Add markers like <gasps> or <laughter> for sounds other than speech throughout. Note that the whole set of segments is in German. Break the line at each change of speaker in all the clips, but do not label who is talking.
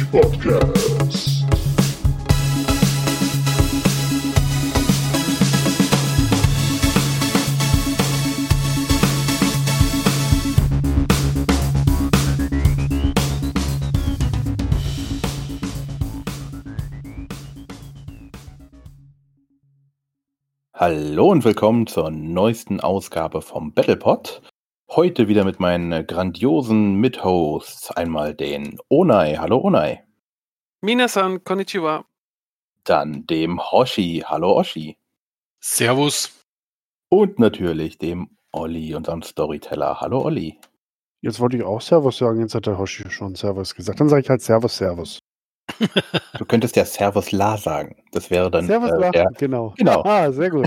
Battletech Podcast.
Hallo und willkommen zur neuesten Ausgabe vom Battlepod. Heute wieder mit meinen grandiosen Mithosts. Einmal den Onai. Hallo Onai.
Minasan, konnichiwa.
Dann dem Hoshi. Hallo Hoshi.
Servus.
Und natürlich dem Olli, unserem Storyteller. Hallo Olli.
Jetzt wollte ich auch Servus sagen, jetzt hat der Hoshi schon Servus gesagt. Dann sage ich halt Servus, Servus. <laughs>
Du könntest ja Servus La sagen. Das wäre dann
Servus,
äh,
La,
der,
genau.
genau.
Ah, sehr gut.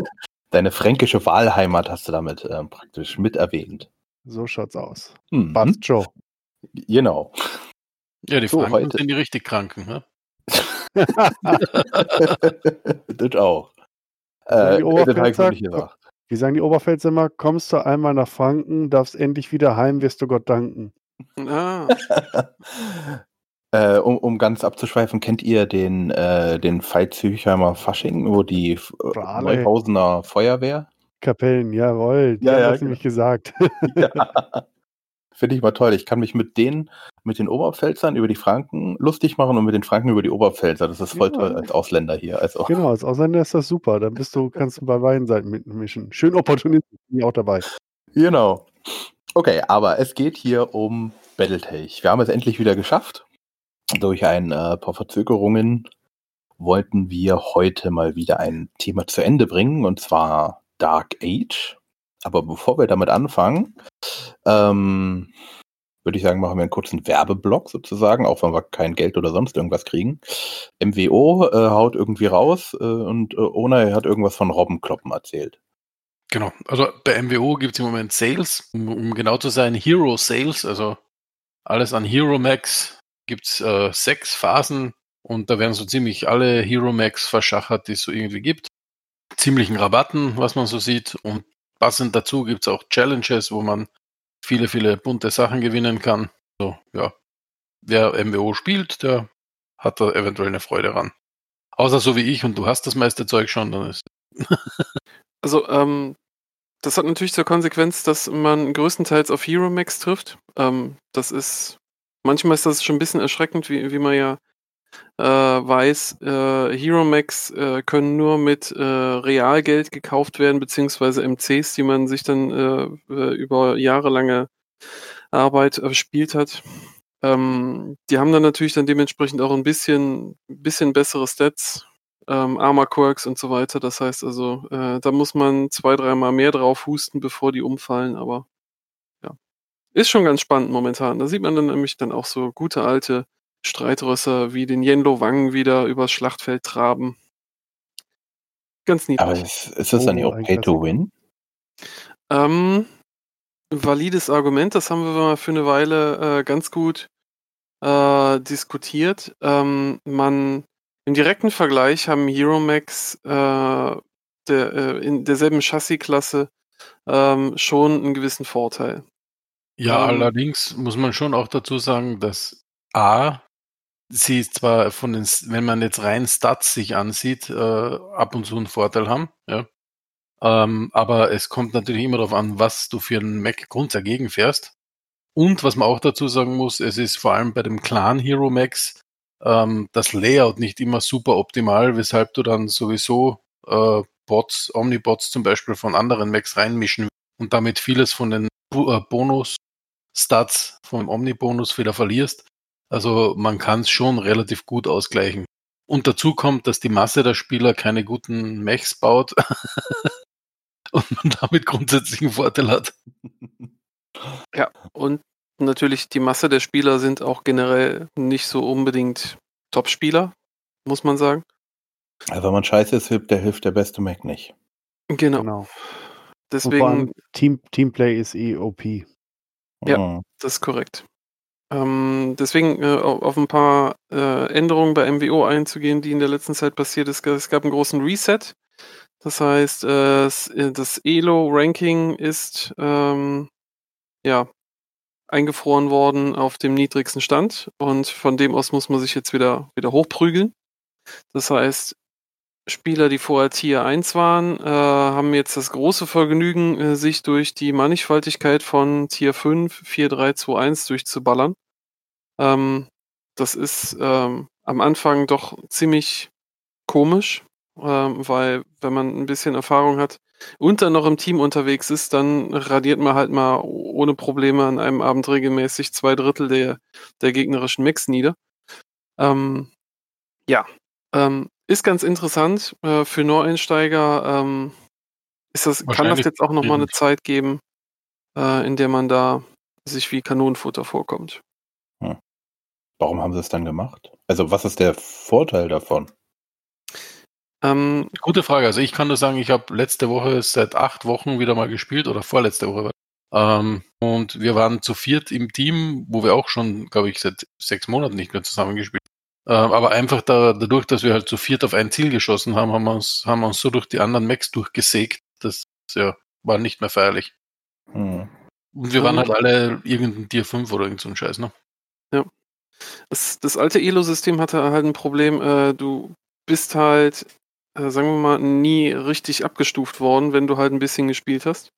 deine fränkische Wahlheimat hast du damit ähm, praktisch mit erwähnt.
So schaut's aus.
Mhm.
Passt, Joe.
Genau.
Ja, die
So,
Franken
heute-
sind die richtig Kranken. Ne? <laughs>
das auch. Äh,
die
das habe ich noch
Oberpfälzer,
nicht gesagt.
Wie sagen die Oberpfälzer immer, kommst du einmal nach Franken, darfst endlich wieder heim, wirst du Gott danken.
Ah, <laughs>
Äh, um, um ganz abzuschweifen, kennt ihr den, äh, den Veitshöchheimer Fasching, wo die äh. Neuhausener Feuerwehr?
Kapellen, jawohl, die
Ja, ja,
das
genau.
nämlich gesagt. <laughs>
ja. Finde ich mal toll. Ich kann mich mit denen, mit den Oberpfälzern über die Franken lustig machen und mit den Franken über die Oberpfälzer. Das ist voll
Ja.
toll als Ausländer hier. Also,
genau, als Ausländer ist das super. Dann bist du, kannst du bei beiden Seiten mitmischen. Schön opportunistisch bin ich auch dabei.
Genau. Okay, aber es geht hier um Battletech. Wir haben es endlich wieder geschafft. Durch ein äh, paar Verzögerungen wollten wir heute mal wieder ein Thema zu Ende bringen, und zwar Dark Age. Aber bevor wir damit anfangen, ähm, würde ich sagen, machen wir einen kurzen Werbeblock sozusagen, auch wenn wir kein Geld oder sonst irgendwas kriegen. MWO äh, haut irgendwie raus äh, und äh, Onay hat irgendwas von Robbenkloppen erzählt.
Genau. Also bei MWO gibt es im Moment Sales, um, um genau zu sein, Hero Sales, also alles an Hero Max gibt es äh, sechs Phasen und da werden so ziemlich alle Hero Max verschachert, die es so irgendwie gibt. Ziemlichen Rabatten, was man so sieht. Und passend dazu gibt es auch Challenges, wo man viele, viele bunte Sachen gewinnen kann. So, ja. Wer MWO spielt, der hat da eventuell eine Freude dran. Außer so wie ich und du hast das meiste Zeug schon, dann ist <laughs>
also, ähm, das hat natürlich zur Konsequenz, dass man größtenteils auf Hero Max trifft. Ähm, das ist, manchmal ist das schon ein bisschen erschreckend, wie, wie man ja äh, weiß, äh, Hero Max äh, können nur mit äh, Realgeld gekauft werden, beziehungsweise MCs, die man sich dann äh, äh, über jahrelange Arbeit erspielt hat. Ähm, die haben dann natürlich dann dementsprechend auch ein bisschen, bisschen bessere Stats, ähm, Armor Quirks und so weiter. Das heißt also, äh, da muss man zwei, dreimal mehr drauf husten, bevor die umfallen, aber ja. Ist schon ganz spannend momentan. Da sieht man dann nämlich dann auch so gute alte Streitrösser wie den Yenlo Wang wieder übers Schlachtfeld traben. Ganz niedlich.
Aber ist, ist das dann
Oh,
auch
ein
Pay to. Win?
Ähm, valides Argument, das haben wir mal für eine Weile äh, ganz gut äh, diskutiert. Ähm, man im direkten Vergleich haben Hero Max äh, der, äh, in derselben Chassisklasse ähm, schon einen gewissen Vorteil.
Ja,
Ähm,
allerdings muss man schon auch dazu sagen, dass A, sie zwar von den, wenn man jetzt rein Stats sich ansieht, äh, ab und zu einen Vorteil haben, ja. Ähm, aber es kommt natürlich immer darauf an, was du für einen Mac Grund dagegen fährst. Und was man auch dazu sagen muss, es ist vor allem bei dem Clan Hero Max ähm, das Layout nicht immer super optimal, weshalb du dann sowieso äh, Bots, Omnibots zum Beispiel von anderen Macs reinmischen und damit vieles von den äh, Bonus-Stats vom Omni-Bonus wieder verlierst. Also man kann es schon relativ gut ausgleichen. Und dazu kommt, dass die Masse der Spieler keine guten Mechs baut <laughs> und man damit grundsätzlich einen Vorteil hat. <laughs>
Ja, und natürlich die Masse der Spieler sind auch generell nicht so unbedingt Top-Spieler, muss man sagen.
Also wenn man scheiße ist, hilft der, hilft der beste Mac nicht.
Genau.
Genau. Und vor
Deswegen
allem Team, Teamplay ist eh OP.
Ja.
Mhm.
Das ist korrekt. Ähm, deswegen äh, au- auf ein paar äh, Änderungen bei MWO einzugehen, die in der letzten Zeit passiert ist. Es gab einen großen Reset. Das heißt, äh, äh, das Elo-Ranking ist ähm, ja eingefroren worden auf dem niedrigsten Stand und von dem aus muss man sich jetzt wieder, wieder hochprügeln. Das heißt, Spieler, die vorher Tier 1 waren, äh, haben jetzt das große Vergnügen, äh, sich durch die Mannigfaltigkeit von Tier 5, 4, 3, 2, 1 durchzuballern. Ähm, das ist ähm, am Anfang doch ziemlich komisch, ähm, weil wenn man ein bisschen Erfahrung hat und dann noch im Team unterwegs ist, dann radiert man halt mal ohne Probleme an einem Abend regelmäßig zwei Drittel der, der gegnerischen Mix nieder. Ähm, ja, ähm, ist ganz interessant äh, für Neueinsteiger. Ähm, ist das, kann das jetzt auch nochmal eine Zeit geben, äh, in der man da sich wie Kanonenfutter vorkommt?
Hm. Warum haben sie es dann gemacht? Also was ist der Vorteil davon?
Ähm, Gute Frage. Also ich kann nur sagen, ich habe letzte Woche seit acht Wochen wieder mal gespielt oder vorletzte Woche. Ähm, und wir waren zu viert im Team, wo wir auch schon, glaube ich, seit sechs Monaten nicht mehr zusammengespielt aber einfach da, dadurch, dass wir halt zu viert auf ein Ziel geschossen haben, haben wir uns, haben wir uns so durch die anderen Macs durchgesägt, das ja, war nicht mehr feierlich. Hm. Und wir waren halt alle irgendein Tier 5 oder irgend so ein Scheiß, ne?
Ja. Das, das alte Elo-System hatte halt ein Problem, äh, du bist halt, äh, sagen wir mal, nie richtig abgestuft worden, wenn du halt ein bisschen gespielt hast.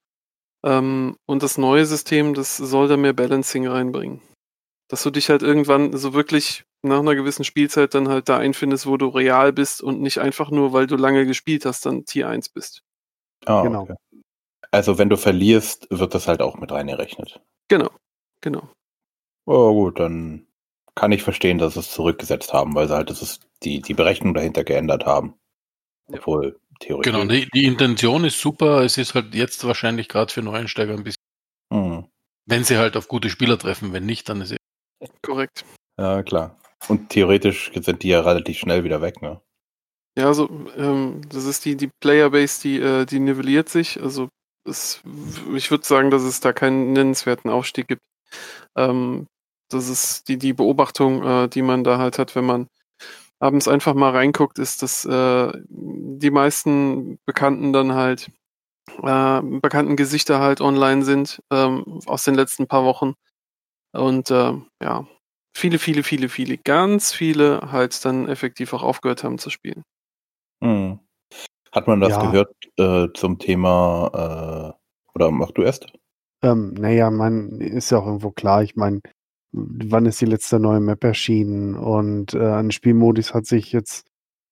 Ähm, und das neue System, das soll da mehr Balancing reinbringen. Dass du dich halt irgendwann so wirklich nach einer gewissen Spielzeit dann halt da einfindest, wo du real bist und nicht einfach nur, weil du lange gespielt hast, dann Tier 1 bist.
Ah, genau. Okay. Also wenn du verlierst, wird das halt auch mit reingerechnet.
Genau, genau.
Oh gut, dann kann ich verstehen, dass sie es zurückgesetzt haben, weil sie halt das ist die, die Berechnung dahinter geändert haben. Obwohl, theoretisch.
Genau, die, die Intention ist super, es ist halt jetzt wahrscheinlich gerade für Neueinsteiger ein bisschen. Mhm. Wenn sie halt auf gute Spieler treffen, wenn nicht, dann ist es.
Korrekt.
Ja, klar. Und theoretisch sind die ja relativ schnell wieder weg, ne?
Ja, also ähm, das ist die, die Playerbase, die, äh, die nivelliert sich. Also es, ich würde sagen, dass es da keinen nennenswerten Aufstieg gibt. Ähm, das ist die, die Beobachtung, äh, die man da halt hat, wenn man abends einfach mal reinguckt, ist, dass äh, die meisten Bekannten dann halt äh, bekannten Gesichter halt online sind ähm, aus den letzten paar Wochen. Und äh, ja, viele, viele, viele, viele, ganz viele halt dann effektiv auch aufgehört haben zu spielen.
Hm. Hat man das ja. gehört äh, zum Thema, äh, oder mach du erst?
Ähm, naja, man ist ja auch irgendwo klar, ich meine, wann ist die letzte neue Map erschienen und äh, an Spielmodus hat sich jetzt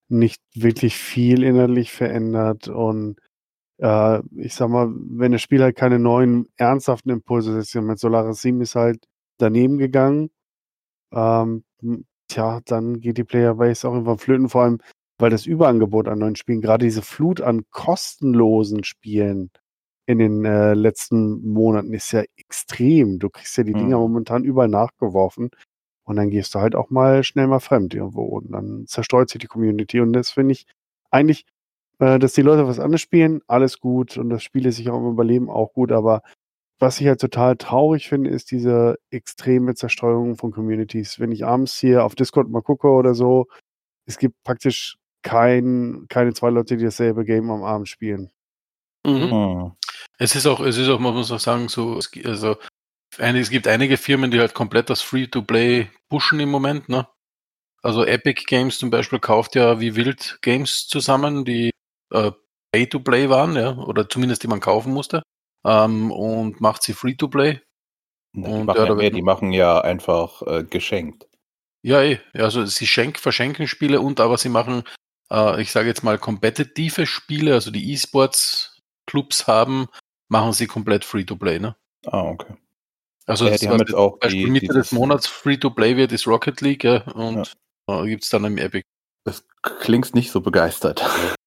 nicht wirklich viel innerlich verändert und äh, ich sag mal, wenn das Spiel halt keine neuen ernsthaften Impulse setzt, mit Solaris 7 ist halt daneben gegangen ähm, tja, dann geht die Playerbase auch irgendwann flöten, vor allem, weil das Überangebot an neuen Spielen, gerade diese Flut an kostenlosen Spielen in den äh, letzten Monaten ist ja extrem. Du kriegst ja die Dinger mhm. momentan überall nachgeworfen und dann gehst du halt auch mal schnell mal fremd irgendwo und dann zerstreut sich die Community und das finde ich eigentlich, äh, dass die Leute was anderes spielen, alles gut und das Spiele sich auch im Überleben auch gut, aber was ich halt total traurig finde, ist diese extreme Zerstreuung von Communities. Wenn ich abends hier auf Discord mal gucke oder so, es gibt praktisch kein, keine zwei Leute, die dasselbe Game am Abend spielen.
Mhm. Hm. Es ist auch, es ist auch, man muss auch sagen, so, also, es gibt einige Firmen, die halt komplett das Free-to-Play pushen im Moment, ne? Also Epic Games zum Beispiel kauft ja wie wild Games zusammen, die äh, Pay-to-Play waren, ja, oder zumindest die man kaufen musste ähm, und macht sie Free-to-Play.
Die, machen ja, mehr, die machen ja einfach äh, geschenkt.
Ja, eh. Also sie schenk, verschenken Spiele und aber sie machen, äh, ich sage jetzt mal, kompetitive Spiele, also die E-Sports-Clubs haben, machen sie komplett Free-to-Play, ne?
Ah, okay.
Also ja, die haben jetzt auch Beispiel die, Mitte des Monats Free-to-Play wird, ist Rocket League, ja, und ja. äh, gibt es dann im Epic.
Das klingt nicht so begeistert. <laughs>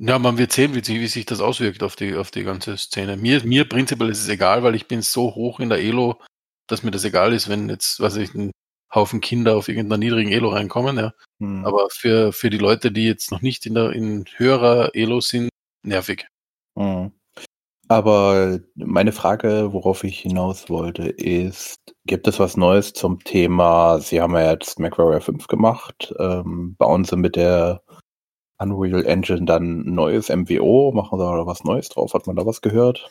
Ja, man wird sehen, wie, wie sich das auswirkt auf die, auf die ganze Szene. Mir, mir prinzipiell ist es egal, weil ich bin so hoch in der Elo, dass mir das egal ist, wenn jetzt, was ich, ein Haufen Kinder auf irgendeiner niedrigen Elo reinkommen, ja. Hm. Aber für, für die Leute, die jetzt noch nicht in der, in höherer Elo sind, nervig.
Hm. Aber meine Frage, worauf ich hinaus wollte, ist, gibt es was Neues zum Thema, Sie haben ja jetzt MacWarrior 5 gemacht, ähm, bauen Sie mit der Unreal Engine dann ein neues MWO? Machen da was Neues drauf? Hat man da was gehört?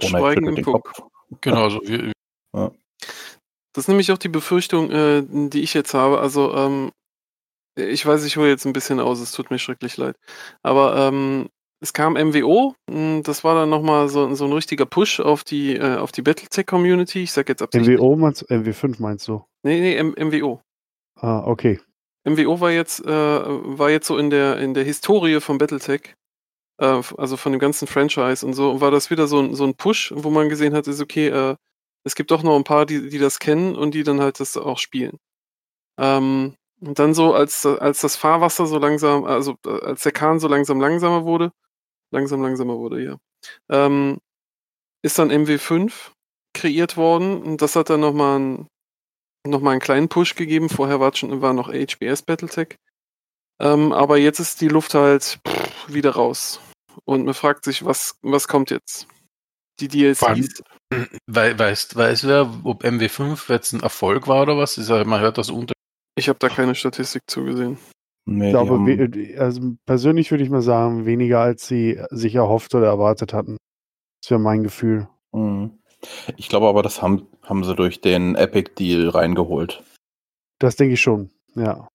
Schweigen im Kopf.
Genau, also <laughs> wir, ja.
Das ist nämlich auch die Befürchtung, äh, die ich jetzt habe. Also, ähm, ich weiß, ich hole jetzt ein bisschen aus, es tut mir schrecklich leid. Aber ähm, es kam MWO, hm, das war dann nochmal so, so ein richtiger Push auf die, äh, auf die Battletech-Community. Ich sag jetzt absichtlich.
MWO meinst du? MW5 meinst du?
Nee, nee, M MWO.
Ah, okay.
MWO war jetzt, äh, war jetzt so in der, in der Historie von Battletech, äh, also von dem ganzen Franchise und so, war das wieder so, ein- so ein Push, wo man gesehen hat, ist okay, äh, es gibt doch noch ein paar, die, die das kennen und die dann halt das auch spielen. Ähm, und dann so, als, als das Fahrwasser so langsam, also äh, als der Kahn so langsam langsamer wurde, langsam langsamer wurde, ja, ähm, ist dann MW5 kreiert worden und das hat dann nochmal ein, noch mal einen kleinen Push gegeben. Vorher war, schon, war noch HBS Battletech. Ähm, aber jetzt ist die Luft halt pff, wieder raus. Und man fragt sich, was, was kommt jetzt? Die DLCs? <clears throat>
Wei- Weißt, weiß wer, ob MW5 jetzt ein Erfolg war oder was? Ist ja, man hört das unter.
Ich habe da keine Statistik zugesehen.
Nee,
Ich glaube,
haben-
also persönlich würde ich mal sagen, weniger als sie sich erhofft oder erwartet hatten. Das wäre mein Gefühl.
Mhm. Ich glaube aber, das haben, haben sie durch den Epic-Deal reingeholt.
Das denke ich schon. Ja.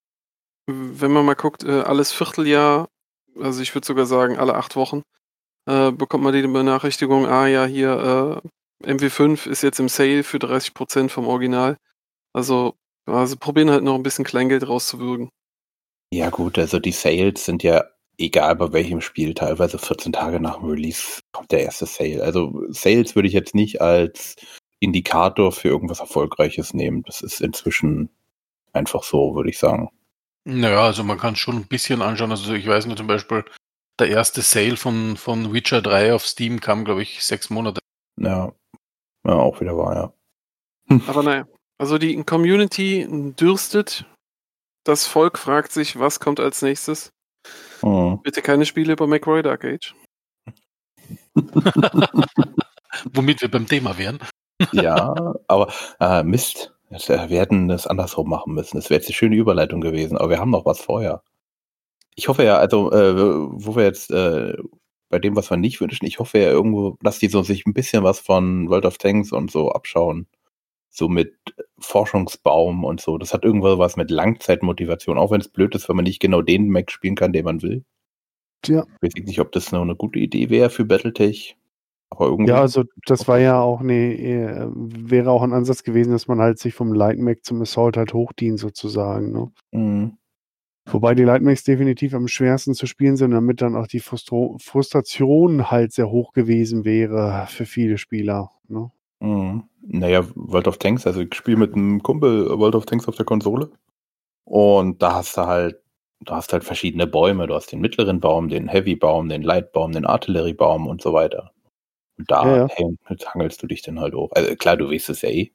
Wenn man mal guckt, äh, alles Vierteljahr, also ich würde sogar sagen, alle acht Wochen, äh, bekommt man die Benachrichtigung, ah ja, hier äh, MW5 ist jetzt im Sale für 30% vom Original. Also, also probieren halt noch ein bisschen Kleingeld rauszuwürgen.
Ja gut, also die Sales sind ja egal bei welchem Spiel, teilweise 14 Tage nach dem Release kommt der erste Sale. Also Sales würde ich jetzt nicht als Indikator für irgendwas Erfolgreiches nehmen. Das ist inzwischen einfach so, würde ich sagen.
Naja, also man kann schon ein bisschen anschauen. Also ich weiß nur zum Beispiel, der erste Sale von, von Witcher 3 auf Steam kam, glaube ich, sechs Monate.
Ja, ja auch wieder wahr, ja.
Aber naja, also die Community dürstet. Das Volk fragt sich, was kommt als nächstes.
Mhm.
Bitte keine Spiele über McRoy Dark Age. <laughs>
Womit wir beim Thema wären. <laughs>
Ja, aber äh, Mist. Äh, Wir hätten das andersrum machen müssen. Das wäre jetzt eine schöne Überleitung gewesen, aber wir haben noch was vorher. Ich hoffe ja, also, äh, wo wir jetzt äh, bei dem, was wir nicht wünschen, ich hoffe ja irgendwo, dass die so sich ein bisschen was von World of Tanks und so abschauen. So mit Forschungsbaum und so. Das hat irgendwas was mit Langzeitmotivation, auch wenn es blöd ist, wenn man nicht genau den Mac spielen kann, den man will.
Ja.
Ich weiß nicht, ob das noch eine gute Idee wäre für Battletech. Aber irgendwie.
Ja, also das war ja auch eine, äh, wäre auch ein Ansatz gewesen, dass man halt sich vom Light Mac zum Assault halt hochdient sozusagen. Ne?
Mhm.
Wobei die Light Macs definitiv am schwersten zu spielen sind, damit dann auch die Frustro Frustration halt sehr hoch gewesen wäre für viele Spieler. Ne?
Mhm. Naja, World of Tanks, also ich spiele mit einem Kumpel World of Tanks auf der Konsole. Und da hast du halt, du hast halt verschiedene Bäume. Du hast den mittleren Baum, den Heavy-Baum, den Light-Baum, den Artilleriebaum und so weiter. Und da
Ja, ja.
häng- hangelst du dich dann halt hoch. Also klar, du weißt es ja eh.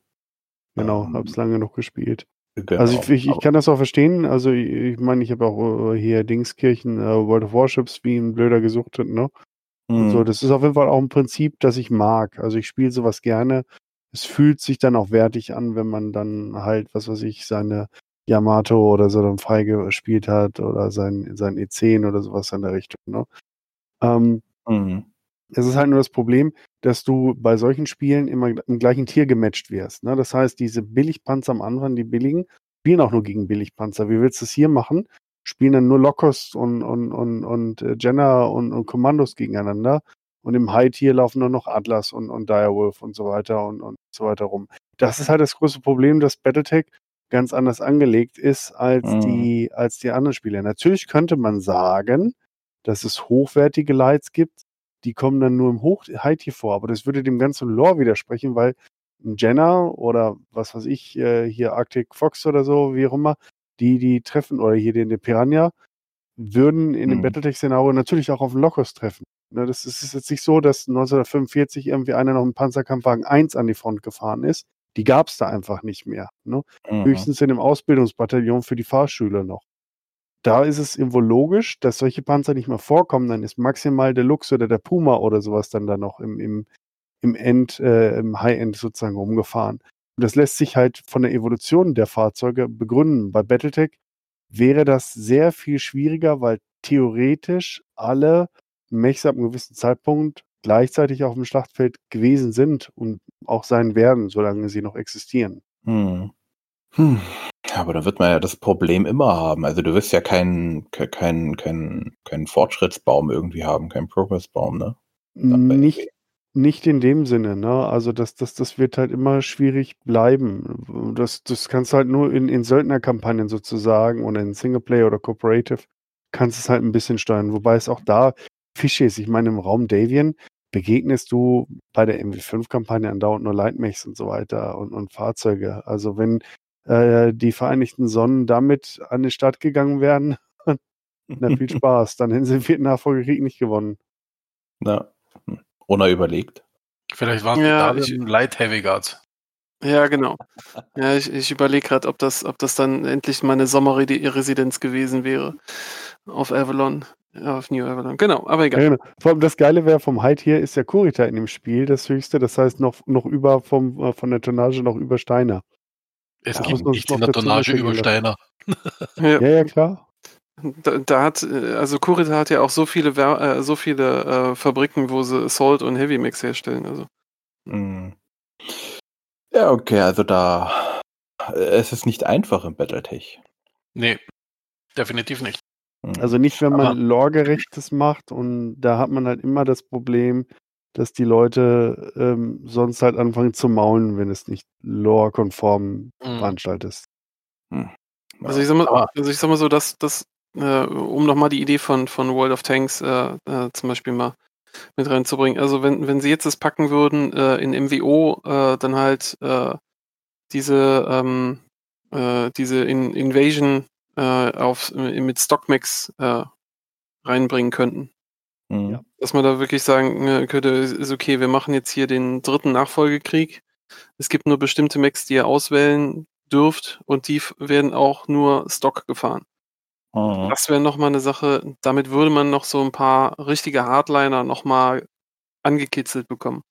Genau,
Ähm,
hab's lange noch gespielt.
Genau.
Also ich, ich, ich kann das auch verstehen. Also ich, ich meine, ich habe auch äh, hier Dingskirchen, äh, World of Warships, wie ein Blöder gesuchtet, ne? Und
Mhm.
So, das ist auf jeden Fall auch ein Prinzip, das ich mag. Also ich spiele sowas gerne. Es fühlt sich dann auch wertig an, wenn man dann halt, was weiß ich, seine Yamato oder so dann freigespielt hat oder sein, sein E10 oder sowas in der Richtung. Ne? Ähm,
Mhm.
es ist halt nur das Problem, dass du bei solchen Spielen immer im gleichen Tier gematcht wirst. Ne? Das heißt, diese Billigpanzer am Anfang, die billigen, spielen auch nur gegen Billigpanzer. Wie willst du es hier machen? Spielen dann nur Locust und, und, und, und äh, Jenner und, und Kommandos gegeneinander. Und im High-Tier laufen nur noch Atlas und, und Direwolf und so weiter und, und so weiter rum. Das ist halt das größte Problem, dass Battletech ganz anders angelegt ist als,
Mhm.
die, als die anderen Spiele. Natürlich könnte man sagen, dass es hochwertige Lights gibt, die kommen dann nur im Hoch High-Tier vor, aber das würde dem ganzen Lore widersprechen, weil ein Jenner oder was weiß ich, äh, hier Arctic Fox oder so, wie auch immer, die, die treffen, oder hier den, den Piranha, würden in dem
Mhm.
Battletech-Szenario natürlich auch auf den Locust treffen. Ne, das ist ist jetzt nicht so, dass 1945 irgendwie einer noch einen Panzerkampfwagen 1 an die Front gefahren ist. Die gab es da einfach nicht mehr. Ne?
Mhm.
höchstens in dem Ausbildungsbataillon für die Fahrschüler noch. Da ist es irgendwo logisch, dass solche Panzer nicht mehr vorkommen, dann ist maximal der Lux oder der Puma oder sowas dann da noch im, im, im End, äh, im High-End sozusagen rumgefahren. Und das lässt sich halt von der Evolution der Fahrzeuge begründen. Bei Battletech wäre das sehr viel schwieriger, weil theoretisch alle Mechs ab einem gewissen Zeitpunkt gleichzeitig auf dem Schlachtfeld gewesen sind und auch sein werden, solange sie noch existieren.
Hm. Hm. Aber da wird man ja das Problem immer haben. Also du wirst ja keinen keinen keinen keinen Fortschrittsbaum irgendwie haben, keinen Progressbaum, ne?
Nicht. Nicht in dem Sinne, ne? Also das, das, das wird halt immer schwierig bleiben. Das, das kannst du halt nur in, in Söldnerkampagnen sozusagen oder in Singleplayer oder Cooperative kannst es halt ein bisschen steuern. Wobei es auch da fishy ist. Ich meine, im Raum Davian begegnest du bei der MW5-Kampagne andauernd nur Lightmechs und so weiter und, und Fahrzeuge. Also wenn äh, die Vereinigten Sonnen damit an die Stadt gegangen wären, <laughs> na viel <laughs> Spaß. Dann hätten sie den vierten Nachfolgekrieg nicht gewonnen.
Na, hm. Ona überlegt.
Vielleicht waren
Ja,
die da Light Heavy Guards.
Ja, genau. Ja, ich, ich überlege gerade, ob das, ob das dann endlich meine Sommerresidenz gewesen wäre. Auf Avalon. Ja, auf New Avalon. Genau, aber
Ja,
egal.
genau. Vor allem das Geile wäre, vom Height hier ist ja Kurita in dem Spiel das höchste. Das heißt, noch, noch über vom, äh, von der Tonnage noch über Steiner.
Es
Ja,
gibt
muss man
nicht
sich
in
noch
der Tonnage über. Steiner.
Ja,
Ja, ja, klar.
Da, da hat, äh, also Kurita hat ja auch so viele, Wer äh, so viele äh, Fabriken, wo sie Salt und Heavy Mix herstellen. Also.
Hm. Ja, okay, also da es ist nicht einfach im Battletech.
Nee, definitiv nicht.
Hm.
Also nicht, wenn man Lore-gerechtes macht und da hat man halt immer das Problem, dass die Leute ähm, sonst halt anfangen zu maulen, wenn es nicht lore-konform
Mhm.
veranstaltet ist.
Also ich sag mal, also ich sag mal so, dass das, äh, um nochmal die Idee von, von World of Tanks äh, äh, zum Beispiel mal mit reinzubringen. Also wenn, wenn sie jetzt das packen würden äh, in MWO, äh, dann halt äh, diese, ähm, äh, diese in Invasion äh, auf, mit Stockmax äh, reinbringen könnten.
Hm.
Ja.
Dass man da wirklich sagen äh, könnte, ist ist okay, wir machen jetzt hier den dritten Nachfolgekrieg. Es gibt nur bestimmte Mechs, die ihr auswählen dürft und die werden auch nur Stock gefahren.
Hm.
Das wäre nochmal eine Sache, damit würde man noch so ein paar richtige Hardliner nochmal angekitzelt bekommen.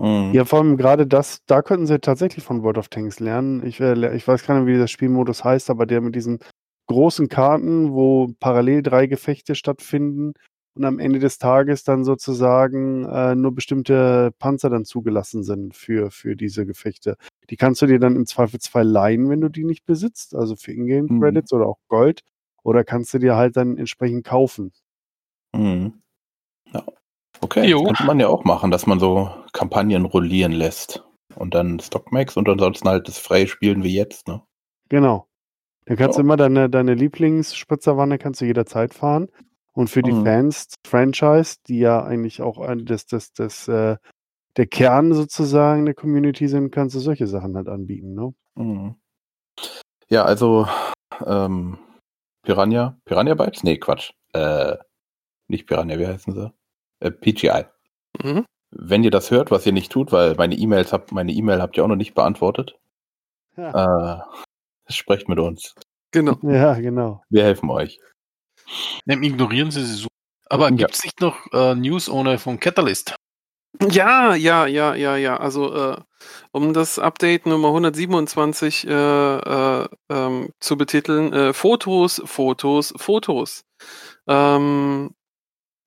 Hm.
Ja, vor allem gerade das, da könnten sie tatsächlich von World of Tanks lernen. Ich, äh, ich weiß gar nicht, wie der Spielmodus heißt, aber der mit diesen großen Karten, wo parallel drei Gefechte stattfinden und am Ende des Tages dann sozusagen äh, nur bestimmte Panzer dann zugelassen sind für, für diese Gefechte. Die kannst du dir dann im Zweifelsfall leihen, wenn du die nicht besitzt, also für Ingame-Credits oder auch Gold. Oder kannst du dir halt dann entsprechend kaufen.
Hm. Ja. Okay,
Jo.
das könnte man ja auch machen, dass man so Kampagnen rollieren lässt. Und dann Stockmax und ansonsten halt das freie Spielen wie jetzt, ne?
Genau. Dann kannst du
Ja.
immer deine, deine Lieblingsspritzerwanne kannst du jederzeit fahren. Und für die
Mhm.
Fans Franchise, die ja eigentlich auch ein, das, das, das, äh, der Kern sozusagen der Community sind, kannst du solche Sachen halt anbieten, ne?
Mhm. Ja, also ähm, Piranha, Piranha Bytes? Nee, Quatsch. Äh, nicht Piranha, wie heißen sie? Äh, PGI.
Mhm.
Wenn ihr das hört, was ihr nicht tut, weil meine E-Mails habt, meine E-Mail habt ihr auch noch nicht beantwortet, äh, sprecht mit uns.
Genau. <laughs>
Ja, genau.
Wir helfen euch.
Ignorieren Sie sie so. Aber
Ja.
gibt es nicht noch äh, News ohne von Catalyst?
Ja, ja, ja, ja, ja. Also äh, um das Update Nummer 127 äh, äh, ähm, zu betiteln, äh, Fotos, Fotos, Fotos. Ähm,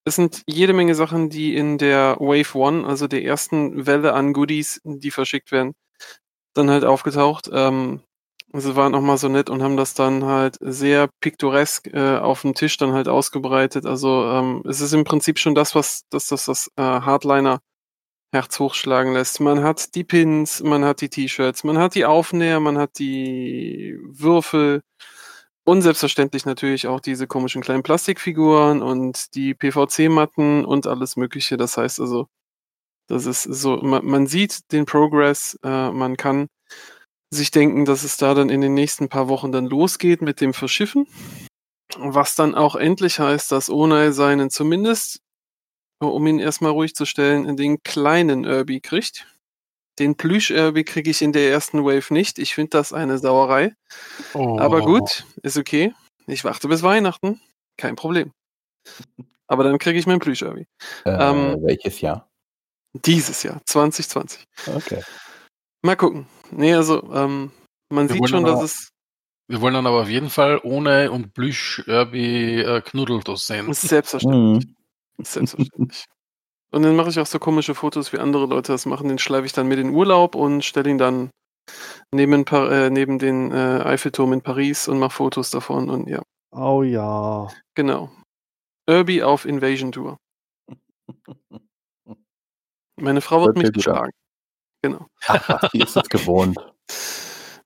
es sind jede Menge Sachen, die in der Wave One, also der ersten Welle an Goodies, die verschickt werden, dann halt aufgetaucht. Ähm, sie waren auch mal so nett und haben das dann halt sehr piktoresk äh, auf dem Tisch dann halt ausgebreitet. Also ähm, es ist im Prinzip schon das, was das, das, das äh, Hardliner Herz hochschlagen lässt. Man hat die Pins, man hat die T-Shirts, man hat die Aufnäher, man hat die Würfel und selbstverständlich natürlich auch diese komischen kleinen Plastikfiguren und die PVC-Matten und alles Mögliche. Das heißt also, das ist so, man, man sieht den Progress, äh, man kann sich denken, dass es da dann in den nächsten paar Wochen dann losgeht mit dem Verschiffen. Was dann auch endlich heißt, dass Onai seinen zumindest um ihn erstmal ruhig zu stellen, den kleinen Irby kriegt. Den Plüsch-Irby kriege ich in der ersten Wave nicht. Ich finde das eine Sauerei.
Oh.
Aber gut, ist okay. Ich warte bis Weihnachten. Kein Problem. Aber dann kriege ich meinen Plüsch-Irby.
Äh,
Ähm,
welches Jahr?
Dieses Jahr, 2020.
Okay.
Mal gucken. Nee, also, ähm, man
Wir
sieht schon, dass es
Wir wollen dann aber auf jeden Fall ohne und Plüsch Irby äh, Knuddeldos sehen.
selbstverständlich.
Mhm. <laughs>
Selbstverständlich. Und dann mache ich auch so komische Fotos, wie andere Leute das machen. Den schleife ich dann mit in Urlaub und stelle ihn dann neben, äh, neben den äh, Eiffelturm in Paris und mache Fotos davon und ja,
Oh ja.
genau. Irby auf Invasion Tour. Meine Frau wird mich geschlagen. Genau. <laughs>
Die ist es gewohnt.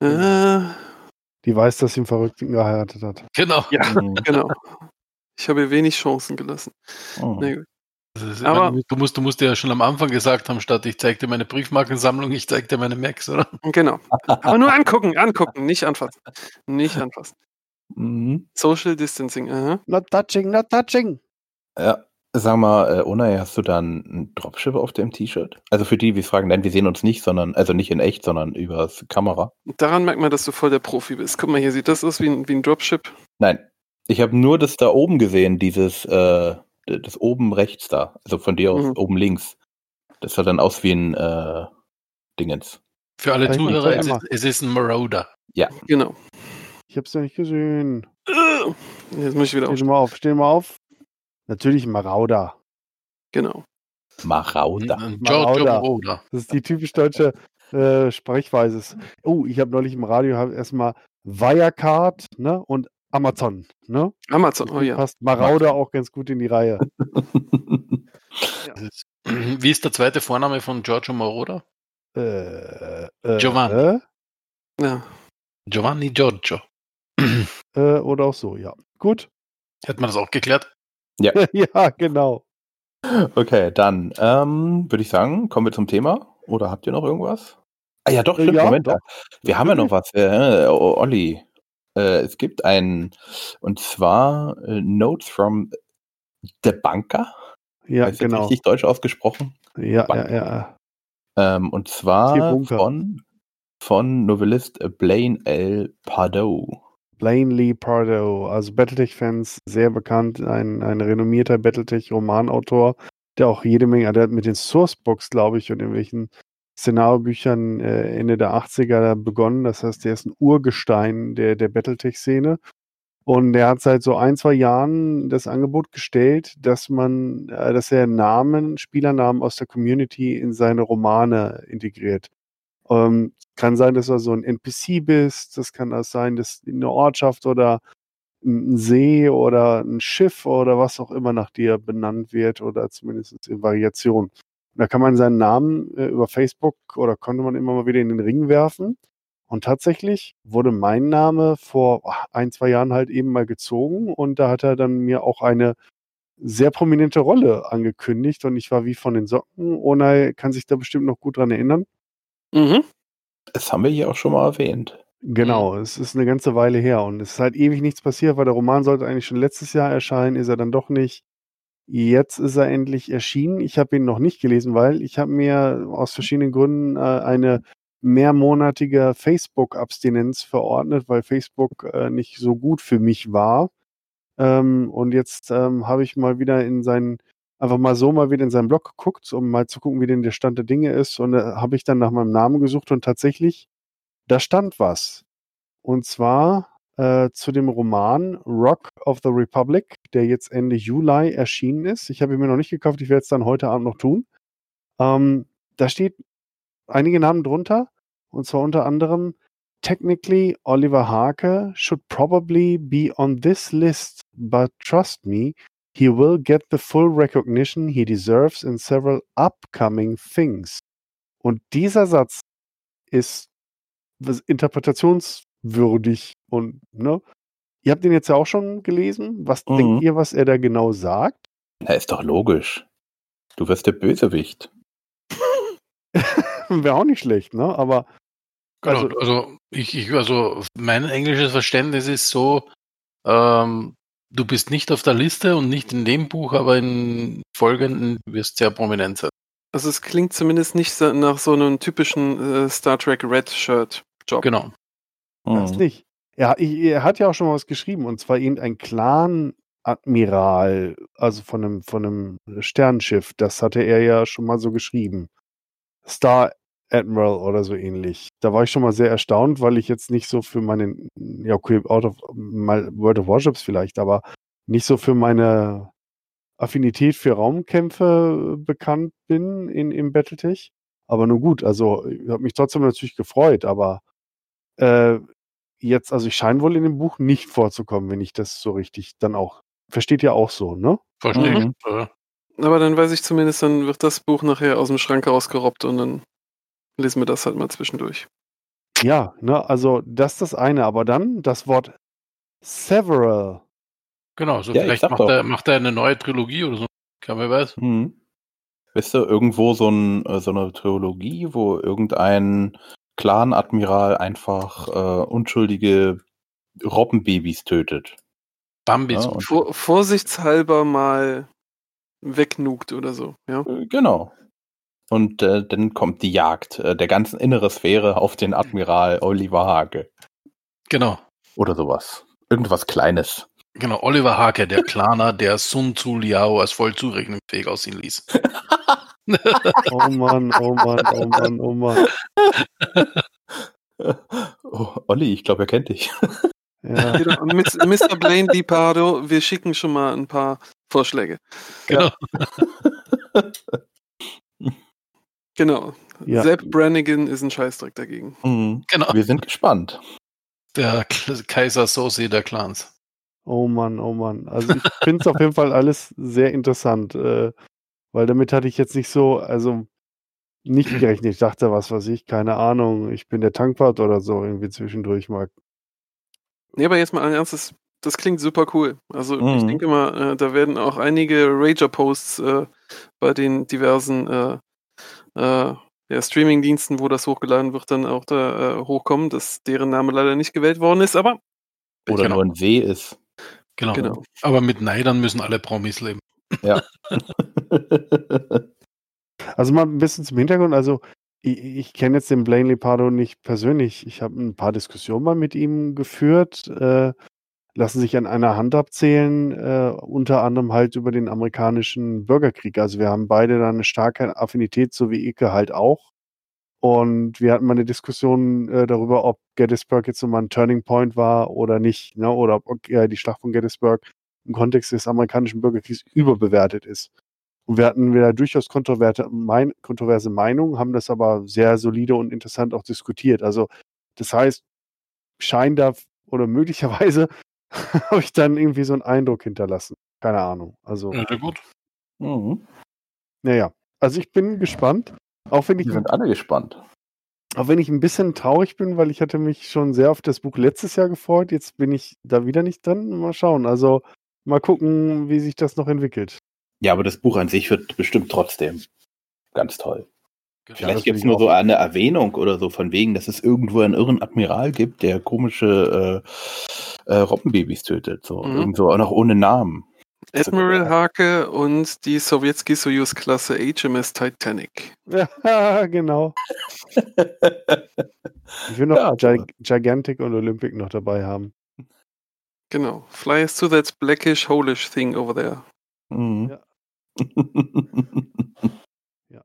Äh,
Die weiß, dass sie einen Verrückten geheiratet hat.
Genau.
ja, genau. Ich habe ihr wenig Chancen gelassen. Na gut.
Das ist,
Aber-
meine, du, musst, du musst ja schon am Anfang gesagt haben, statt ich zeig dir meine Briefmarkensammlung, ich zeig dir meine Macs, oder? <laughs>
Genau. Aber nur angucken, angucken, nicht anfassen. Nicht anfassen.
Mhm.
Social Distancing, aha.
Not touching, not touching.
Ja, sag mal, äh, Unai, hast du dann ein Dropship auf dem T-Shirt? Also für die, die fragen, nein, wir sehen uns nicht, sondern, also nicht in echt, sondern übers Kamera.
Daran merkt man, dass du voll der Profi bist. Guck mal, hier sieht das aus wie ein, wie ein Dropship.
Nein, ich habe nur das da oben gesehen, dieses, äh, das oben rechts da, also von dir aus
Mhm.
oben links. Das sah dann aus wie ein äh, Dingens.
Für alle Zuhörer, es ist, es ist ein Marauder.
Genau.
Ich hab's ja nicht gesehen.
Jetzt muss ich wieder
Steh
auf.
mal auf, steh mal auf. Natürlich Marauder.
Genau.
Marauder.
Ein Giorgio
Marauder.
Marauder.
Das ist die typisch deutsche äh, Sprechweise. Oh, ich habe neulich im Radio hab erstmal Wirecard ne, und Amazon. Ne?
Amazon, oh ja.
Passt Marauder auch ganz gut in die Reihe. <laughs>
Das ist, wie ist der zweite Vorname von Giorgio Marauder?
Äh, äh,
Giovanni.
ja.
Giovanni Giorgio.
Äh, äh, oder auch so, ja. Gut.
Hätte man das auch geklärt? <laughs>
ja, genau.
Okay, dann ähm, würde ich sagen, kommen wir zum Thema. Oder habt ihr noch irgendwas? Ah ja, doch,
Äh,
stimmt,
ja,
Moment.
doch.
Wir haben ja noch was. Äh, Olli, äh, es gibt ein, und zwar äh, Notes from the Banker.
Ja,
das
genau.
richtig deutsch ausgesprochen?
Ja, ja, ja.
Ähm, und zwar von, von Novellist Blaine L. Pardo.
Blaine Lee Pardo, also Battletech-Fans, sehr bekannt, ein, ein renommierter Battletech-Romanautor, der auch jede Menge, der hat mit den Sourcebooks, glaube ich, und irgendwelchen Szenariobüchern äh, Ende der 80er begonnen. Das heißt, der ist ein Urgestein der, der Battletech-Szene. Und der hat seit so ein, zwei Jahren das Angebot gestellt, dass man, äh, dass er Namen, Spielernamen aus der Community in seine Romane integriert. Ähm, kann sein, dass du so ein NPC bist, das kann das sein, dass eine Ortschaft oder ein See oder ein Schiff oder was auch immer nach dir benannt wird oder zumindest in Variation. Da kann man seinen Namen äh, über Facebook oder konnte man immer mal wieder in den Ring werfen. Und tatsächlich wurde mein Name vor ach, ein, zwei Jahren halt eben mal gezogen und da hat er dann mir auch eine sehr prominente Rolle angekündigt und ich war wie von den Socken. Onai kann sich da bestimmt noch gut dran erinnern.
Mhm.
Das haben wir hier auch schon mal erwähnt.
Genau, es ist eine ganze Weile her und es ist halt ewig nichts passiert, weil der Roman sollte eigentlich schon letztes Jahr erscheinen, ist er dann doch nicht. Jetzt ist er endlich erschienen. Ich habe ihn noch nicht gelesen, weil ich habe mir aus verschiedenen Gründen äh, eine mehrmonatige Facebook-Abstinenz verordnet, weil Facebook äh, nicht so gut für mich war. Ähm, und jetzt ähm, habe ich mal wieder in seinen, einfach mal so mal wieder in seinen Blog geguckt, um mal zu gucken, wie denn der Stand der Dinge ist. Und da habe ich dann nach meinem Namen gesucht und tatsächlich da stand was. Und zwar äh, zu dem Roman Rock of the Republic, der jetzt Ende Juli erschienen ist. Ich habe ihn mir noch nicht gekauft, ich werde es dann heute Abend noch tun. Ähm, da steht einige Namen drunter, und zwar unter anderem Technically, Oliver Hake should probably be on this list, but trust me, he will get the full recognition he deserves in several upcoming things. Und dieser Satz ist interpretationswürdig und ne? Ihr habt den jetzt ja auch schon gelesen. Was
Mhm.
denkt ihr, was er da genau sagt?
Na, ist doch logisch. Du wirst der Bösewicht. <laughs>
Wäre auch nicht schlecht, ne? Aber
Genau,
Also-
also, ich, ich, also mein englisches Verständnis ist so, ähm, du bist nicht auf der Liste und nicht in dem Buch, aber in folgenden wirst sehr prominent sein.
Also es klingt zumindest nicht nach so einem typischen äh, Star Trek Red Shirt Job.
Genau.
das
Mhm.
nicht. Er, er hat ja auch schon mal was geschrieben und zwar irgendein Clan-Admiral, also von einem, von einem Sternenschiff. Das hatte er ja schon mal so geschrieben. Star Admiral oder so ähnlich. Da war ich schon mal sehr erstaunt, weil ich jetzt nicht so für meinen, ja, okay, out of World of Warships vielleicht, aber nicht so für meine Affinität für Raumkämpfe bekannt bin in, im Battletech. Aber nun gut, also ich habe mich trotzdem natürlich gefreut, aber äh, jetzt, also ich scheine wohl in dem Buch nicht vorzukommen, wenn ich das so richtig dann auch, versteht ihr auch so, ne?
Verstehe
Mhm.
ich. Ja.
Aber dann weiß ich zumindest, dann wird das Buch nachher aus dem Schrank rausgerobbt und dann lesen wir das halt mal zwischendurch.
Ja, ne, also das ist das eine, aber dann das Wort several.
Genau, so
Ja, ich
vielleicht macht er, macht er eine neue Trilogie oder so. Kann wer weiß.
Mhm. Wisst ihr, irgendwo so, ein, äh, so eine Theologie, wo irgendein Clan-Admiral einfach äh, unschuldige Robbenbabys tötet.
Bambis.
Ja,
Vor, vorsichtshalber mal wegnugt oder so, ja.
Äh, Genau. Und äh, dann kommt die Jagd äh, der ganzen innere Sphäre auf den Admiral Oliver Hage.
Genau.
Oder sowas. Irgendwas Kleines.
Genau, Oliver Hake, der Klaner, der Sun Tzu Liao als voll zurechnungsfähig aussehen ließ. <laughs>
Oh Mann, oh Mann, oh Mann, oh Mann. <laughs>
Oh, Olli, ich glaube, er kennt dich.
Ja, <laughs>
Genau. Mr. Blaine DiPardo, wir schicken schon mal ein paar Vorschläge.
Genau. <laughs>
Genau.
Ja.
Sepp Brannigan ist ein Scheißdreck dagegen.
Mhm.
genau.
Wir sind gespannt.
Der Kaiser Sose der Clans.
oh Mann, oh Mann. Also ich finde es auf jeden Fall alles sehr interessant, äh, weil damit hatte ich jetzt nicht so, also nicht gerechnet. Ich dachte, was weiß ich, keine Ahnung, ich bin der Tankwart oder so irgendwie zwischendurch mal.
Nee, aber jetzt mal ein ernstes, das klingt super cool. Also ich
Mhm.
denke mal, äh, da werden auch einige Rager-Posts äh, bei den diversen äh, äh, ja, Streaming-Diensten, wo das hochgeladen wird, dann auch da äh, hochkommen, dass deren Name leider nicht gewählt worden ist, aber
Oder
Genau.
nur ein See ist.
Genau.
genau.
Aber mit Neidern müssen alle Promis leben. <laughs>
Also mal ein bisschen zum Hintergrund. Also ich, ich kenne jetzt den Blaine Lepardo nicht persönlich. Ich habe ein paar Diskussionen mal mit ihm geführt. Äh, lassen sich an einer Hand abzählen, äh, unter anderem halt über den amerikanischen Bürgerkrieg. Also wir haben beide da eine starke Affinität, so wie Ike halt auch. Und wir hatten mal eine Diskussion äh, darüber, ob Gettysburg jetzt nochmal ein Turning Point war oder nicht, ne? oder ob äh, die Schlacht von Gettysburg im Kontext des amerikanischen Bürgerkriegs überbewertet ist. Und wir hatten wieder durchaus kontroverse, mein, kontroverse Meinungen, haben das aber sehr solide und interessant auch diskutiert. Also das heißt, scheint da oder möglicherweise <laughs> habe ich dann irgendwie so einen Eindruck hinterlassen. Keine Ahnung. Also,
Ja, sehr gut.
Mhm.
naja. Also ich bin gespannt. Auch wenn ich
Wir sind alle gespannt.
Auch wenn ich ein bisschen traurig bin, weil ich hatte mich schon sehr auf das Buch letztes Jahr gefreut. Jetzt bin ich da wieder nicht drin. Mal schauen. Also mal gucken, wie sich das noch entwickelt.
Ja, aber das Buch an sich wird bestimmt trotzdem ganz toll.
Genau.
Vielleicht gibt es nur so eine Erwähnung oder so von wegen, dass es irgendwo einen irren Admiral gibt, der komische äh, äh, Robbenbabys tötet. So
Mhm.
irgendwo auch noch ohne Namen.
Admiral Hake und die Sowjetski Soyuz-Klasse HMS Titanic.
Ja, <laughs> genau. Ich will noch
Ja,
Gi Gigantic und Olympic noch dabei haben.
Genau. Fly us to that blackish, holish thing over there.
Mhm.
Ja. <laughs> Ja.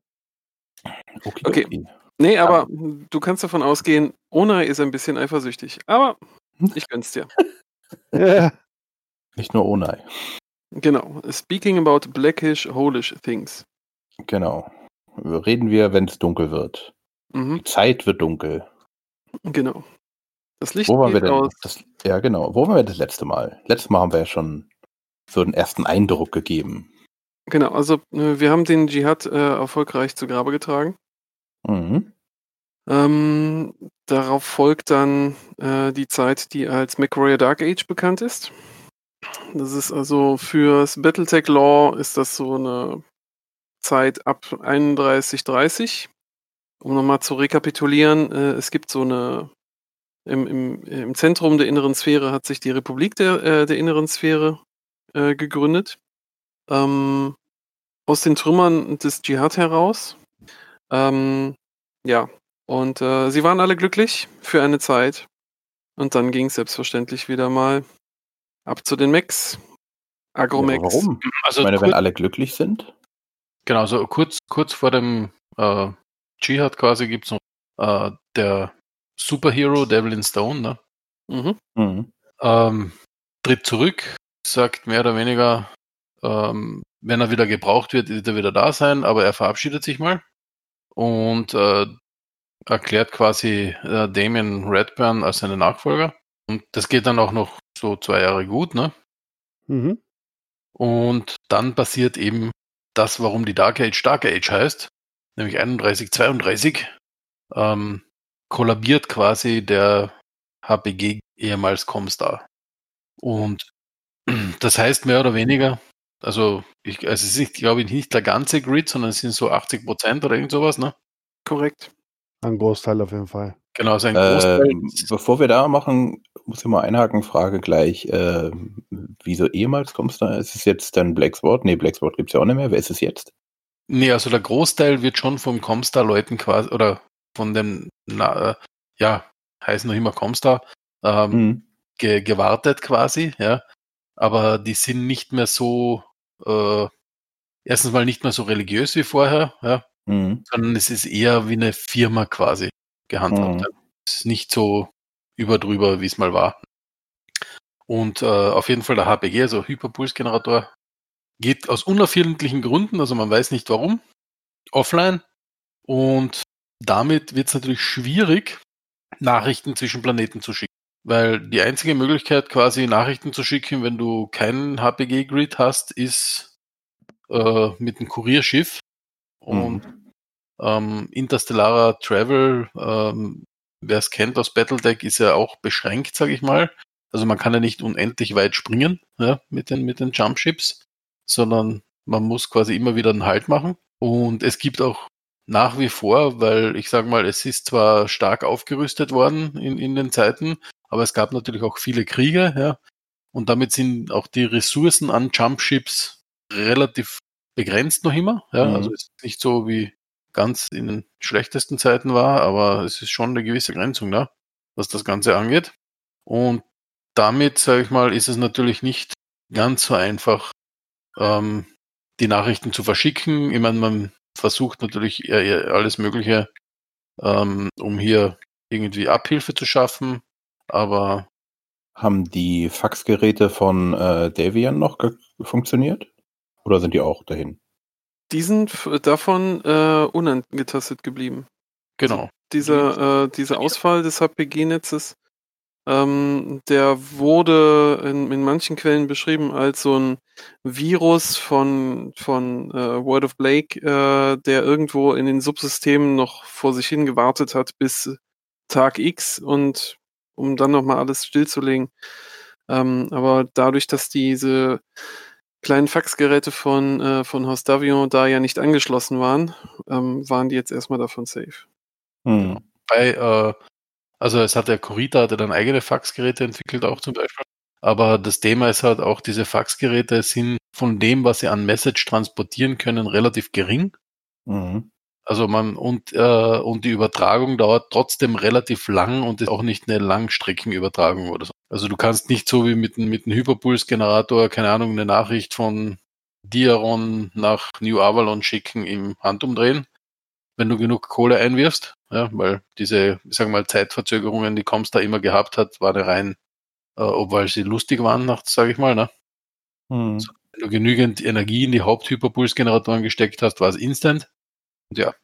Okay.
Okay.
okay.
Nee, aber du kannst davon ausgehen, Onai ist ein bisschen eifersüchtig. Aber ich gönn's dir. <laughs>
Ja,
Nicht nur Onai.
Genau. Speaking about blackish, holish things.
Genau. Reden wir, wenn es dunkel wird.
Mhm,
Die Zeit wird dunkel.
genau. Das Licht
Wo waren wir denn?
aus.
Das, ja, genau. Wo waren wir das letzte Mal? Letztes Mal haben wir ja schon so einen ersten Eindruck gegeben.
Genau, also äh, wir haben den Dschihad äh, erfolgreich zu Grabe getragen.
Mhm.
Ähm, darauf folgt dann äh, die Zeit, die als MacWarrior Dark Age bekannt ist. Das ist also fürs Battletech Law ist das so eine Zeit ab 31:30. Um nochmal zu rekapitulieren, äh, es gibt so eine im, im, im Zentrum der inneren Sphäre hat sich die Republik der, äh, der inneren Sphäre äh, gegründet. Ähm, aus den Trümmern des Dschihad heraus. Ähm, ja, und äh, sie waren alle glücklich für eine Zeit. Und dann ging es selbstverständlich wieder mal ab zu den Mechs.
Ja,
Agromex.
aber warum?
Also
Ich meine, wenn alle glücklich sind.
genau, so kurz, kurz vor dem äh, Dschihad quasi gibt es noch äh, der Superhero Devil in Stone, ne?
Mhm.
Mhm.
ähm, tritt zurück, sagt mehr oder weniger, ähm, wenn er wieder gebraucht wird, wird er wieder da sein, aber er verabschiedet sich mal. Und äh, erklärt quasi äh, Damien Redburn als seinen Nachfolger. Und das geht dann auch noch so zwei Jahre gut, ne?
Mhm.
Und dann passiert eben das, warum die Dark Age Dark Age heißt, nämlich 3132, ähm, kollabiert quasi der HPG ehemals Comstar. Und <clears throat> das heißt mehr oder weniger, also, ich, also es ist, glaube ich, nicht der ganze Grid, sondern es sind so 80 Prozent oder irgend sowas, ne?
Korrekt.
Ein Großteil auf jeden Fall.
Genau, sein Großteil.
Ähm, bevor wir da machen, muss ich mal einhaken, Frage gleich. Äh, wieso ehemals kommst du da? Ist es jetzt dann Blacksword? Nee, Blacksword gibt es ja auch nicht mehr. Wer ist es jetzt?
Nee, also der Großteil wird schon vom Comstar-Leuten quasi, oder von den, na, äh, ja, heißen noch immer Comstar, ähm,
Mhm.
ge gewartet quasi, ja. Aber die sind nicht mehr so, äh, erstens mal nicht mehr so religiös wie vorher, ja,
Mhm.
sondern es ist eher wie eine Firma quasi gehandhabt.
Mhm.
ist nicht so überdrüber, wie es mal war. Und äh, auf jeden Fall der HPG, also Hyperpulsgenerator, geht aus unerfindlichen Gründen, also man weiß nicht warum, offline. Und damit wird es natürlich schwierig, Nachrichten zwischen Planeten zu schicken. Weil die einzige Möglichkeit, quasi Nachrichten zu schicken, wenn du keinen HPG-Grid hast, ist äh, mit einem Kurierschiff. Und
Mhm.
ähm, interstellarer Travel, ähm, wer es kennt aus Battletech, ist ja auch beschränkt, sage ich mal. Also man kann ja nicht unendlich weit springen ja, mit den, mit den Jumpships, sondern man muss quasi immer wieder einen Halt machen. Und es gibt auch nach wie vor, weil ich sage mal, es ist zwar stark aufgerüstet worden in, in den Zeiten, aber es gab natürlich auch viele Kriege, ja. Und damit sind auch die Ressourcen an Jumpships relativ begrenzt noch immer. Ja.
Mhm.
Also es ist nicht so wie ganz in den schlechtesten Zeiten war, aber es ist schon eine gewisse Grenzung da, was das Ganze angeht. Und damit, sage ich mal, ist es natürlich nicht ganz so einfach, ähm, die Nachrichten zu verschicken. Ich meine, man versucht natürlich alles Mögliche, ähm, um hier irgendwie Abhilfe zu schaffen, aber
Haben die Faxgeräte von äh, Davian noch funktioniert? Oder sind die auch dahin?
Die sind davon äh, unangetastet geblieben.
genau.
Dieser, äh, dieser Ausfall des HPG-Netzes, ähm, der wurde in, in manchen Quellen beschrieben als so ein Virus von, von äh, World of Blake, äh, der irgendwo in den Subsystemen noch vor sich hin gewartet hat bis Tag X und um dann nochmal alles stillzulegen. Ähm, aber dadurch, dass diese kleinen Faxgeräte von, äh, von Haus Davion da ja nicht angeschlossen waren, ähm, waren die jetzt erstmal davon safe.
Mhm.
Bei, äh, also es hat der Corita hatte dann eigene Faxgeräte entwickelt auch zum Beispiel. Aber das Thema ist halt auch, diese Faxgeräte sind von dem, was sie an Message transportieren können, relativ gering.
Mhm.
Also man und äh, und die Übertragung dauert trotzdem relativ lang und ist auch nicht eine Langstreckenübertragung oder so. Also du kannst nicht so wie mit, einem- mit einem Hyperpulsgenerator, keine Ahnung, eine Nachricht von Diaron nach New Avalon schicken im Handumdrehen, wenn du genug Kohle einwirfst, ja, weil diese, ich sag mal, Zeitverzögerungen, die Comstar immer gehabt hat, war eine rein, äh, obwohl sie lustig waren, sage ich mal, ne?
Mhm.
Wenn du genügend Energie in die Haupthyperpulsgeneratoren gesteckt hast, war es instant. Und ja,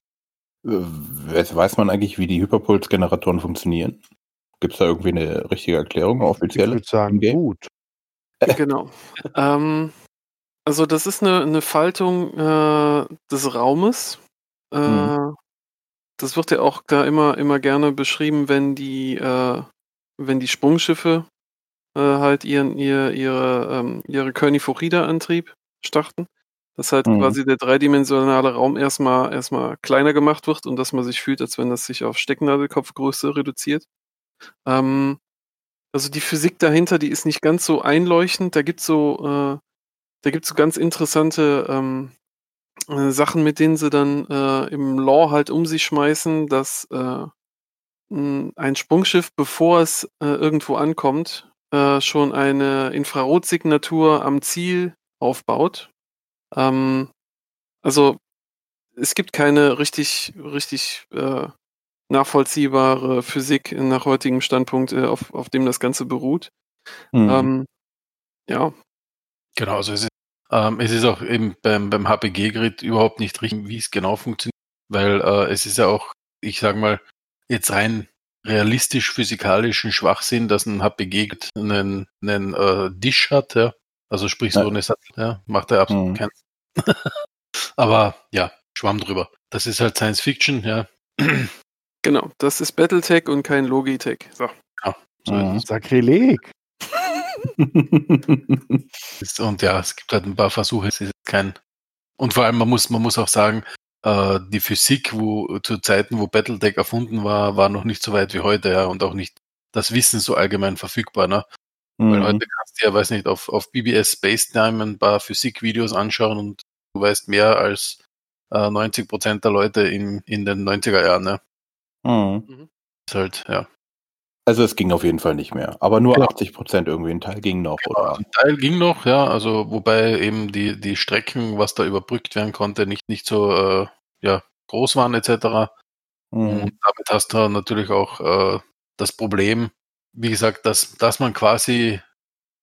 Äh, Weiß man eigentlich, wie die Hyperpulsgeneratoren funktionieren? Gibt es da irgendwie eine richtige Erklärung, eine
Ich würde sagen, gut.
Genau. ähm, also das ist eine, eine Faltung äh, des Raumes. Äh,
Mhm.
Das wird ja auch da immer, immer gerne beschrieben, wenn die, äh, wenn die Sprungschiffe äh, halt ihren, ihr, ihre, ähm, ihre Körniforida-Antrieb starten. Dass halt
Mhm.
quasi der dreidimensionale Raum erstmal, erstmal kleiner gemacht wird und dass man sich fühlt, als wenn das sich auf Stecknadelkopfgröße reduziert. Ähm, also die Physik dahinter, die ist nicht ganz so einleuchtend. Da gibt's so, äh, da gibt's so ganz interessante ähm, äh, Sachen, mit denen sie dann äh, im Lore halt um sich schmeißen, dass äh, ein Sprungschiff, bevor es äh, irgendwo ankommt, äh, schon eine Infrarotsignatur am Ziel aufbaut. Ähm, also es gibt keine richtig, richtig äh, nachvollziehbare Physik nach heutigem Standpunkt, äh, auf, auf dem das Ganze beruht.
Mhm.
Ähm, ja,
Genau, also es ähm, es ist auch eben beim, beim HPG-Grid überhaupt nicht richtig, wie es genau funktioniert, weil äh, es ist ja auch, ich sage mal, jetzt rein realistisch physikalischen Schwachsinn, dass ein HPG einen, einen äh, Dish hat, ja. Also sprich so
Ja.
eine Sattel, ja, macht er absolut
Mhm.
keinen. <laughs> Aber ja, Schwamm drüber. Das ist halt Science Fiction, ja.
Genau, das ist Battletech und kein Logitech. So.
So
Mhm.
Sakrileg.
Und ja, es gibt halt ein paar Versuche, es ist kein. Und vor allem, man muss, man muss auch sagen, äh, die Physik, wo zu Zeiten, wo Battletech erfunden war, war noch nicht so weit wie heute, ja, und auch nicht das Wissen so allgemein verfügbar, ne? Weil
Mhm.
heute kannst du ja, weiß nicht, auf, auf BBS Space Time ein paar Physikvideos anschauen und du weißt mehr als äh, 90 Prozent der Leute in, in den 90er Jahren. Ne?
Mhm.
Ist halt, ja.
Also es ging auf jeden Fall nicht mehr. Aber nur
Genau.
80 Prozent irgendwie ein Teil ging noch,
Genau,
oder?
ein Teil ging noch, ja, also wobei eben die, die Strecken, was da überbrückt werden konnte, nicht, nicht so äh, ja, groß waren etc.
Mhm.
Und damit hast du natürlich auch äh, das Problem, wie gesagt, dass, dass man quasi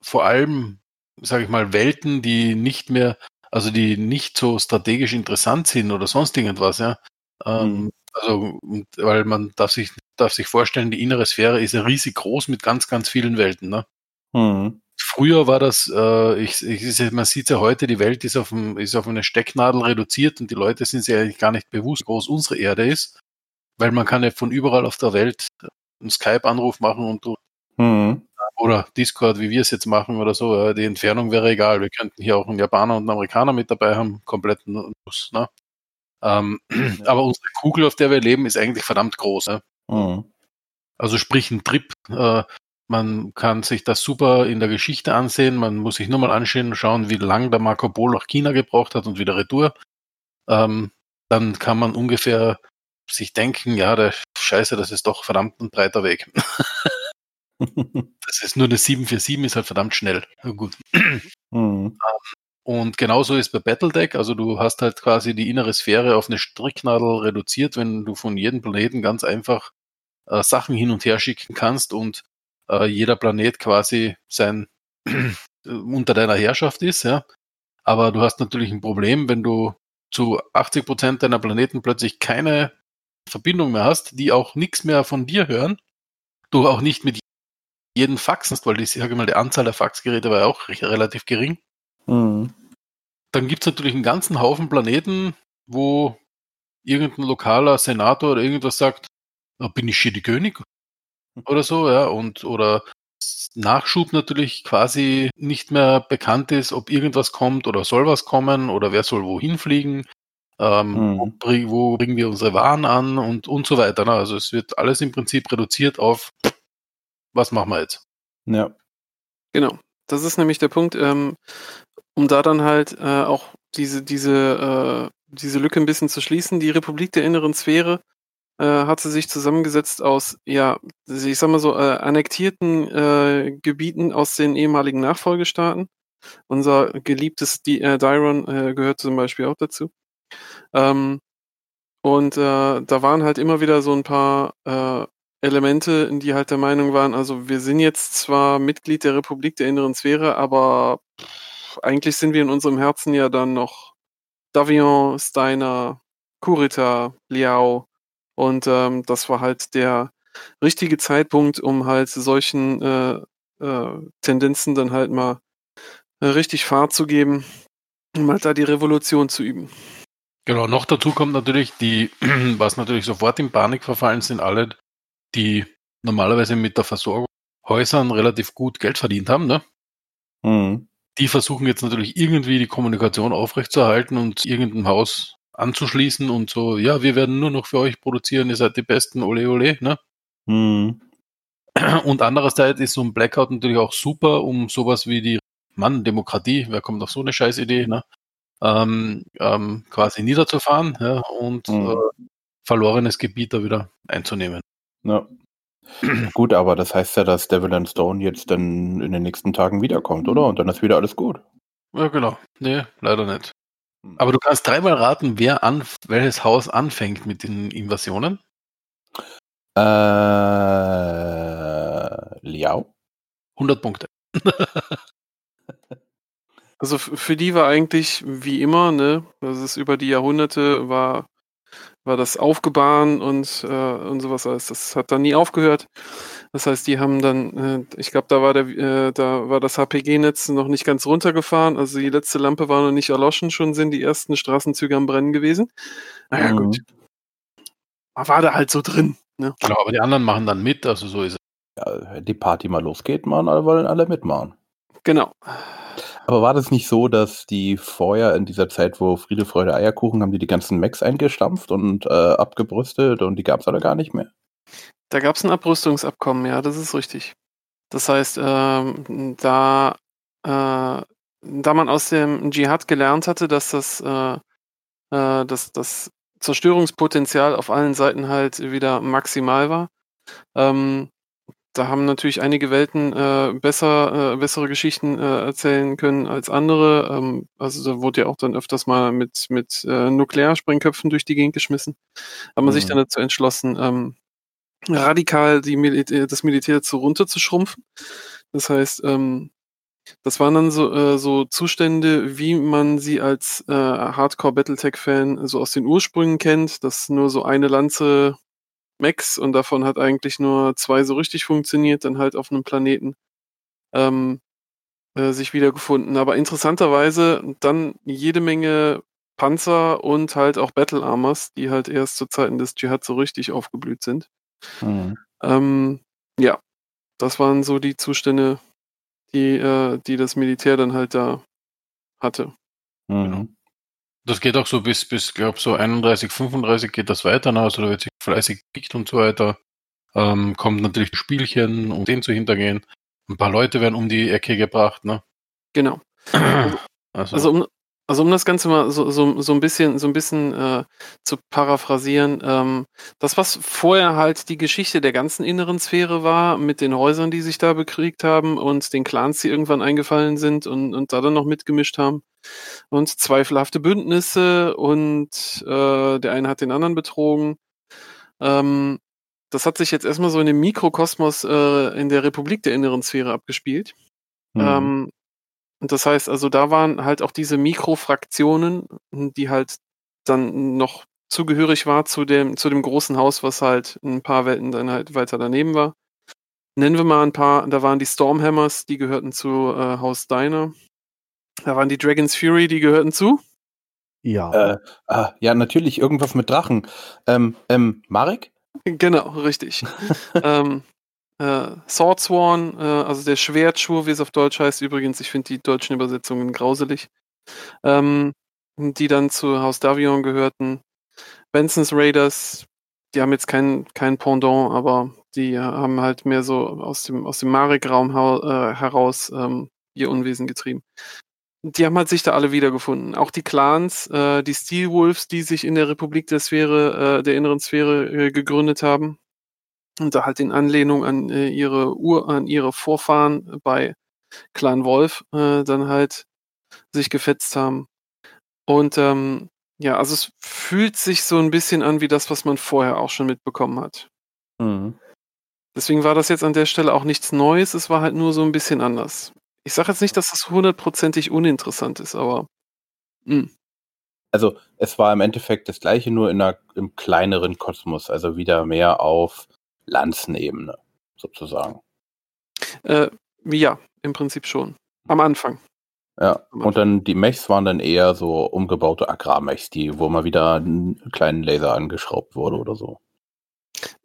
vor allem, sage ich mal, Welten, die nicht mehr, also die nicht so strategisch interessant sind oder sonst irgendwas, ja. Ähm,
Mhm.
Also, weil man darf sich, darf sich vorstellen, die innere Sphäre ist riesig groß mit ganz, ganz vielen Welten. Ne?
Mhm.
Früher war das, äh, ich, ich, man sieht ja heute, die Welt ist auf, ein, ist auf eine Stecknadel reduziert und die Leute sind sich eigentlich gar nicht bewusst, wie groß unsere Erde ist, weil man kann ja von überall auf der Welt einen Skype-Anruf machen und
Mhm.
oder Discord, wie wir es jetzt machen oder so, die Entfernung wäre egal. Wir könnten hier auch einen Japaner und einen Amerikaner mit dabei haben, kompletten Nuss, ne? Ähm, aber unsere Kugel, auf der wir leben, ist eigentlich verdammt groß. Ne?
Mhm.
Also sprich ein Trip. Äh, man kann sich das super in der Geschichte ansehen. Man muss sich nur mal anschauen, und schauen, wie lang der Marco Polo nach China gebraucht hat und wieder retour. Ähm, dann kann man ungefähr sich denken, ja, der Scheiße, das ist doch verdammt ein breiter Weg. <laughs> Das ist nur eine 747, ist halt verdammt schnell. Ja, gut.
Mhm.
Und genauso ist bei Battledeck, also du hast halt quasi die innere Sphäre auf eine Stricknadel reduziert, wenn du von jedem Planeten ganz einfach äh, Sachen hin und her schicken kannst und äh, jeder Planet quasi sein <clears throat> unter deiner Herrschaft ist, ja. Aber du hast natürlich ein Problem, wenn du zu 80 Prozent deiner Planeten plötzlich keine Verbindung mehr hast, die auch nichts mehr von dir hören, du auch nicht mit jedem Fax hast, weil die, ich sage mal, die Anzahl der Faxgeräte war ja auch relativ gering
Mhm.
dann gibt es natürlich einen ganzen Haufen Planeten, wo irgendein lokaler Senator oder irgendwas sagt, "Ah, bin ich hier die König? Oder so, ja, und oder Nachschub natürlich quasi nicht mehr bekannt ist, ob irgendwas kommt oder soll was kommen oder wer soll wohin fliegen, ähm,
Mhm.
wo, bring, wo bringen wir unsere Waren an und, und so weiter. Ne? Also es wird alles im Prinzip reduziert auf, was machen wir jetzt?
Ja.
Genau. Das ist nämlich der Punkt, ähm, um da dann halt äh, auch diese, diese, äh, diese Lücke ein bisschen zu schließen. Die Republik der inneren Sphäre äh, hat sie sich zusammengesetzt aus, ja, ich sag mal so, äh, annektierten äh, Gebieten aus den ehemaligen Nachfolgestaaten. Unser geliebtes Di äh, Diron äh, gehört zum Beispiel auch dazu. Ähm, und äh, da waren halt immer wieder so ein paar äh, Elemente, die halt der Meinung waren, also wir sind jetzt zwar Mitglied der Republik der inneren Sphäre, aber pff, eigentlich sind wir in unserem Herzen ja dann noch Davion, Steiner, Kurita, Liao. Und ähm, das war halt der richtige Zeitpunkt, um halt solchen äh, äh, Tendenzen dann halt mal äh, richtig Fahrt zu geben, um halt da die Revolution zu üben.
Genau, noch dazu kommt natürlich die, <clears throat> was natürlich sofort in Panik verfallen sind, alle, die normalerweise mit der Versorgung Häusern relativ gut Geld verdient haben, ne?
Mhm.
Die versuchen jetzt natürlich irgendwie die Kommunikation aufrechtzuerhalten und irgendein Haus anzuschließen und so, ja, wir werden nur noch für euch produzieren, ihr seid die Besten, ole ole, ne?
Mhm.
Und andererseits ist so ein Blackout natürlich auch super, um sowas wie die Mann, Demokratie, wer kommt auf so eine Scheißidee, ne? Ähm, ähm, quasi niederzufahren ja, und
Mhm.
äh, verlorenes Gebiet da wieder einzunehmen.
Ja. Gut, aber das heißt ja, dass Devil and Stone jetzt dann in den nächsten Tagen wiederkommt, oder? Und dann ist wieder alles gut.
Ja, genau. Nee, leider nicht.
Hm.
Aber du kannst dreimal raten, wer an, welches Haus anfängt mit den Invasionen.
Äh, Liao?
100 Punkte. <laughs>
Also für die war eigentlich wie immer, ne, das ist über die Jahrhunderte, war war das Aufgebahn und, äh, und sowas alles. Das hat dann nie aufgehört. Das heißt, die haben dann, äh, ich glaube, da war der, äh, da war das HPG-Netz noch nicht ganz runtergefahren. Also die letzte Lampe war noch nicht erloschen, schon sind die ersten Straßenzüge am Brennen gewesen. Naja,
Mhm.
gut. Man war da halt so drin. Ne?
Genau, aber die anderen machen dann mit, also so ist es.
Ja, die Party mal losgeht, man, alle wollen alle mitmachen.
Genau.
Aber war das nicht so, dass die vorher in dieser Zeit, wo Friede, Freude, Eierkuchen, haben die die ganzen Macs eingestampft und äh, abgebrüstet und die gab es alle gar nicht mehr?
Da gab es ein Abrüstungsabkommen, ja, das ist richtig. Das heißt, ähm, da, äh, da man aus dem Dschihad gelernt hatte, dass das, äh, äh, dass das Zerstörungspotenzial auf allen Seiten halt wieder maximal war, ähm, da haben natürlich einige Welten äh, besser, äh, bessere Geschichten äh, erzählen können als andere. Ähm, also da wurde ja auch dann öfters mal mit, mit äh, Nuklearsprengköpfen durch die Gegend geschmissen. Hat man sich
Mhm.
dann dazu entschlossen, ähm, radikal die Militär, das Militär zu runterzuschrumpfen. Das heißt, ähm, das waren dann so, äh, so Zustände, wie man sie als äh, Hardcore-Battletech-Fan so aus den Ursprüngen kennt, dass nur so eine Lanze Max und davon hat eigentlich nur zwei so richtig funktioniert, dann halt auf einem Planeten ähm, äh, sich wiedergefunden. Aber interessanterweise dann jede Menge Panzer und halt auch Battle Armors, die halt erst zu Zeiten des Dschihad so richtig aufgeblüht sind.
Mhm.
Ähm, ja, das waren so die Zustände, die, äh, die das Militär dann halt da hatte.
Mhm.
Das geht auch so bis, bis glaube so 31, 35 geht das weiter, ne? also da wird sich fleißig gekickt und so weiter. Ähm, kommt natürlich Spielchen, um den zu hintergehen. Ein paar Leute werden um die Ecke gebracht, ne?
Genau. <clears throat>
Also,
Also um, also um das Ganze mal so, so, so ein bisschen, so ein bisschen äh, zu paraphrasieren, ähm, das, was vorher halt die Geschichte der ganzen inneren Sphäre war, mit den Häusern, die sich da bekriegt haben und den Clans, die irgendwann eingefallen sind und, und da dann noch mitgemischt haben. Und zweifelhafte Bündnisse und äh, der eine hat den anderen betrogen. Ähm, das hat sich jetzt erstmal so in dem Mikrokosmos äh, in der Republik der inneren Sphäre abgespielt.
Mhm.
Ähm, und das heißt, also da waren halt auch diese Mikrofraktionen, die halt dann noch zugehörig war zu dem, zu dem großen Haus, was halt ein paar Welten dann halt weiter daneben war. Nennen wir mal ein paar, da waren die Stormhammers, die gehörten zu äh, Haus Diner. Da waren die Dragon's Fury, die gehörten zu.
Ja.
Äh, ah, ja, natürlich irgendwas mit Drachen. Ähm, ähm, Marek?
Genau, richtig. <laughs> ähm, äh, Swordsworn, äh, also der Schwertschwur, wie es auf Deutsch heißt, übrigens, ich finde die deutschen Übersetzungen grauselig, ähm, die dann zu Haus Davion gehörten. Benson's Raiders, die haben jetzt kein, kein Pendant, aber die haben halt mehr so aus dem, aus dem Marek-Raum äh, heraus ähm, ihr Unwesen getrieben. Die haben halt sich da alle wiedergefunden. Auch die Clans, äh, die Steelwolves, die sich in der Republik der Sphäre, äh, der inneren Sphäre äh, gegründet haben. Und da halt in Anlehnung an äh, ihre Ur, an ihre Vorfahren bei Clan Wolf äh, dann halt sich gefetzt haben. Und ähm, ja, also es fühlt sich so ein bisschen an wie das, was man vorher auch schon mitbekommen hat.
Mhm.
Deswegen war das jetzt an der Stelle auch nichts Neues, es war halt nur so ein bisschen anders. Ich sage jetzt nicht, dass das hundertprozentig uninteressant ist, aber mh,
Also es war im Endeffekt das gleiche, nur in einer, im kleineren Kosmos, also wieder mehr auf Lanzenebene, sozusagen.
äh, ja, im Prinzip schon. Am Anfang.
Ja, und dann die Mechs waren dann eher so umgebaute Agrarmechs, die, wo mal wieder ein kleinen Laser angeschraubt wurde oder so.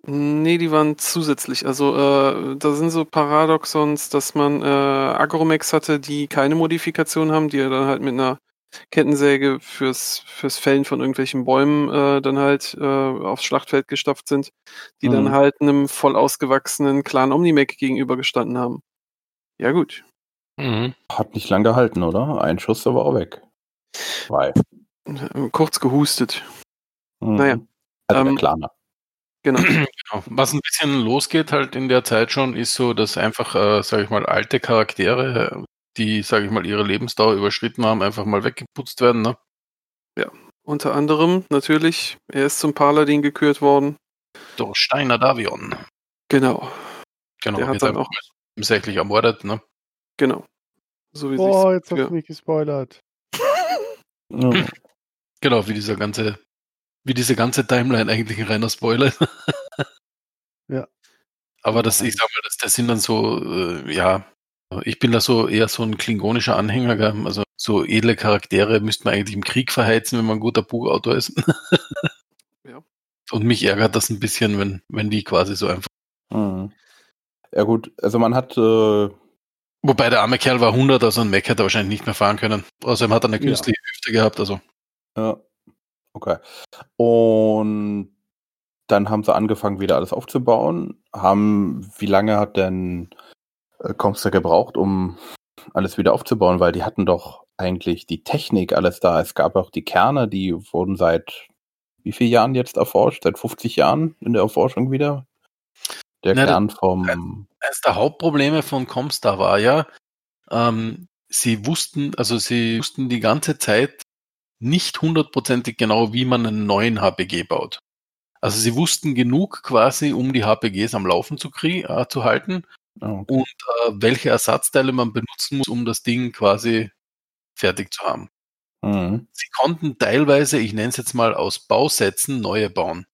Nee, die waren zusätzlich. Also äh, da sind so Paradoxons, dass man äh, Agromex hatte, die keine Modifikation haben, die ja dann halt mit einer Kettensäge fürs, fürs Fällen von irgendwelchen Bäumen äh, dann halt äh, aufs Schlachtfeld gestafft sind, die dann
Mhm.
halt einem voll ausgewachsenen Clan Omnimac gegenübergestanden haben. Ja gut.
mhm.
Hat nicht lang gehalten, oder? Ein Schuss, da war er weg. Zwei.
Äh, Kurz gehustet.
Mhm.
Naja,
Also
ähm,
der Klaner.
Genau. <clears throat>
Genau. Was ein bisschen losgeht halt in der Zeit schon, ist so, dass einfach, äh, sage ich mal, alte Charaktere, die, sage ich mal, ihre Lebensdauer überschritten haben, einfach mal weggeputzt werden. Ne?
Unter anderem natürlich, er ist zum Paladin gekürt worden.
Durch Steiner Davion.
Genau,
Genau,
Der hat dann
einfach
auch-
tatsächlich ermordet. Ne?
genau. So wie
Oh, jetzt hast
für-
du mich gespoilert.
Ja.
Genau, wie dieser ganze wie diese ganze Timeline eigentlich ein reiner Spoiler ist.
Ja.
Aber das,
Ja.
ich sag mal, das, das sind dann so, äh, ja, ich bin da so eher so ein klingonischer Anhänger, gell? also so edle Charaktere müsste man eigentlich im Krieg verheizen, wenn man ein guter Buchautor ist.
Ja.
Und mich ärgert das ein bisschen, wenn, wenn die quasi so einfach.
Mhm. Ja gut, also man hat äh,
Wobei der arme Kerl war 100, also ein Mac hätte er wahrscheinlich nicht mehr fahren können. Außerdem hat er eine
Ja.
künstliche Hüfte gehabt, also.
Ja. Okay. Und dann haben sie angefangen, wieder alles aufzubauen. Haben, wie lange hat denn äh, Comstar gebraucht, um alles wieder aufzubauen? Weil die hatten doch eigentlich die Technik alles da. Es gab auch die Kerne, die wurden seit wie vielen Jahren jetzt erforscht? Seit 50 Jahren in der Erforschung wieder? Der
Na,
Kern vom.
Eines der Hauptprobleme von Comstar war ja, ähm, sie wussten, also sie wussten die ganze Zeit nicht hundertprozentig genau, wie man einen neuen HPG baut. Also sie wussten genug quasi, um die HPGs am Laufen zu, krie äh, zu halten
Oh,
und äh, welche Ersatzteile man benutzen muss, um das Ding quasi fertig zu haben.
mhm.
Sie konnten teilweise, ich nenne es jetzt mal aus Bausätzen, neue bauen.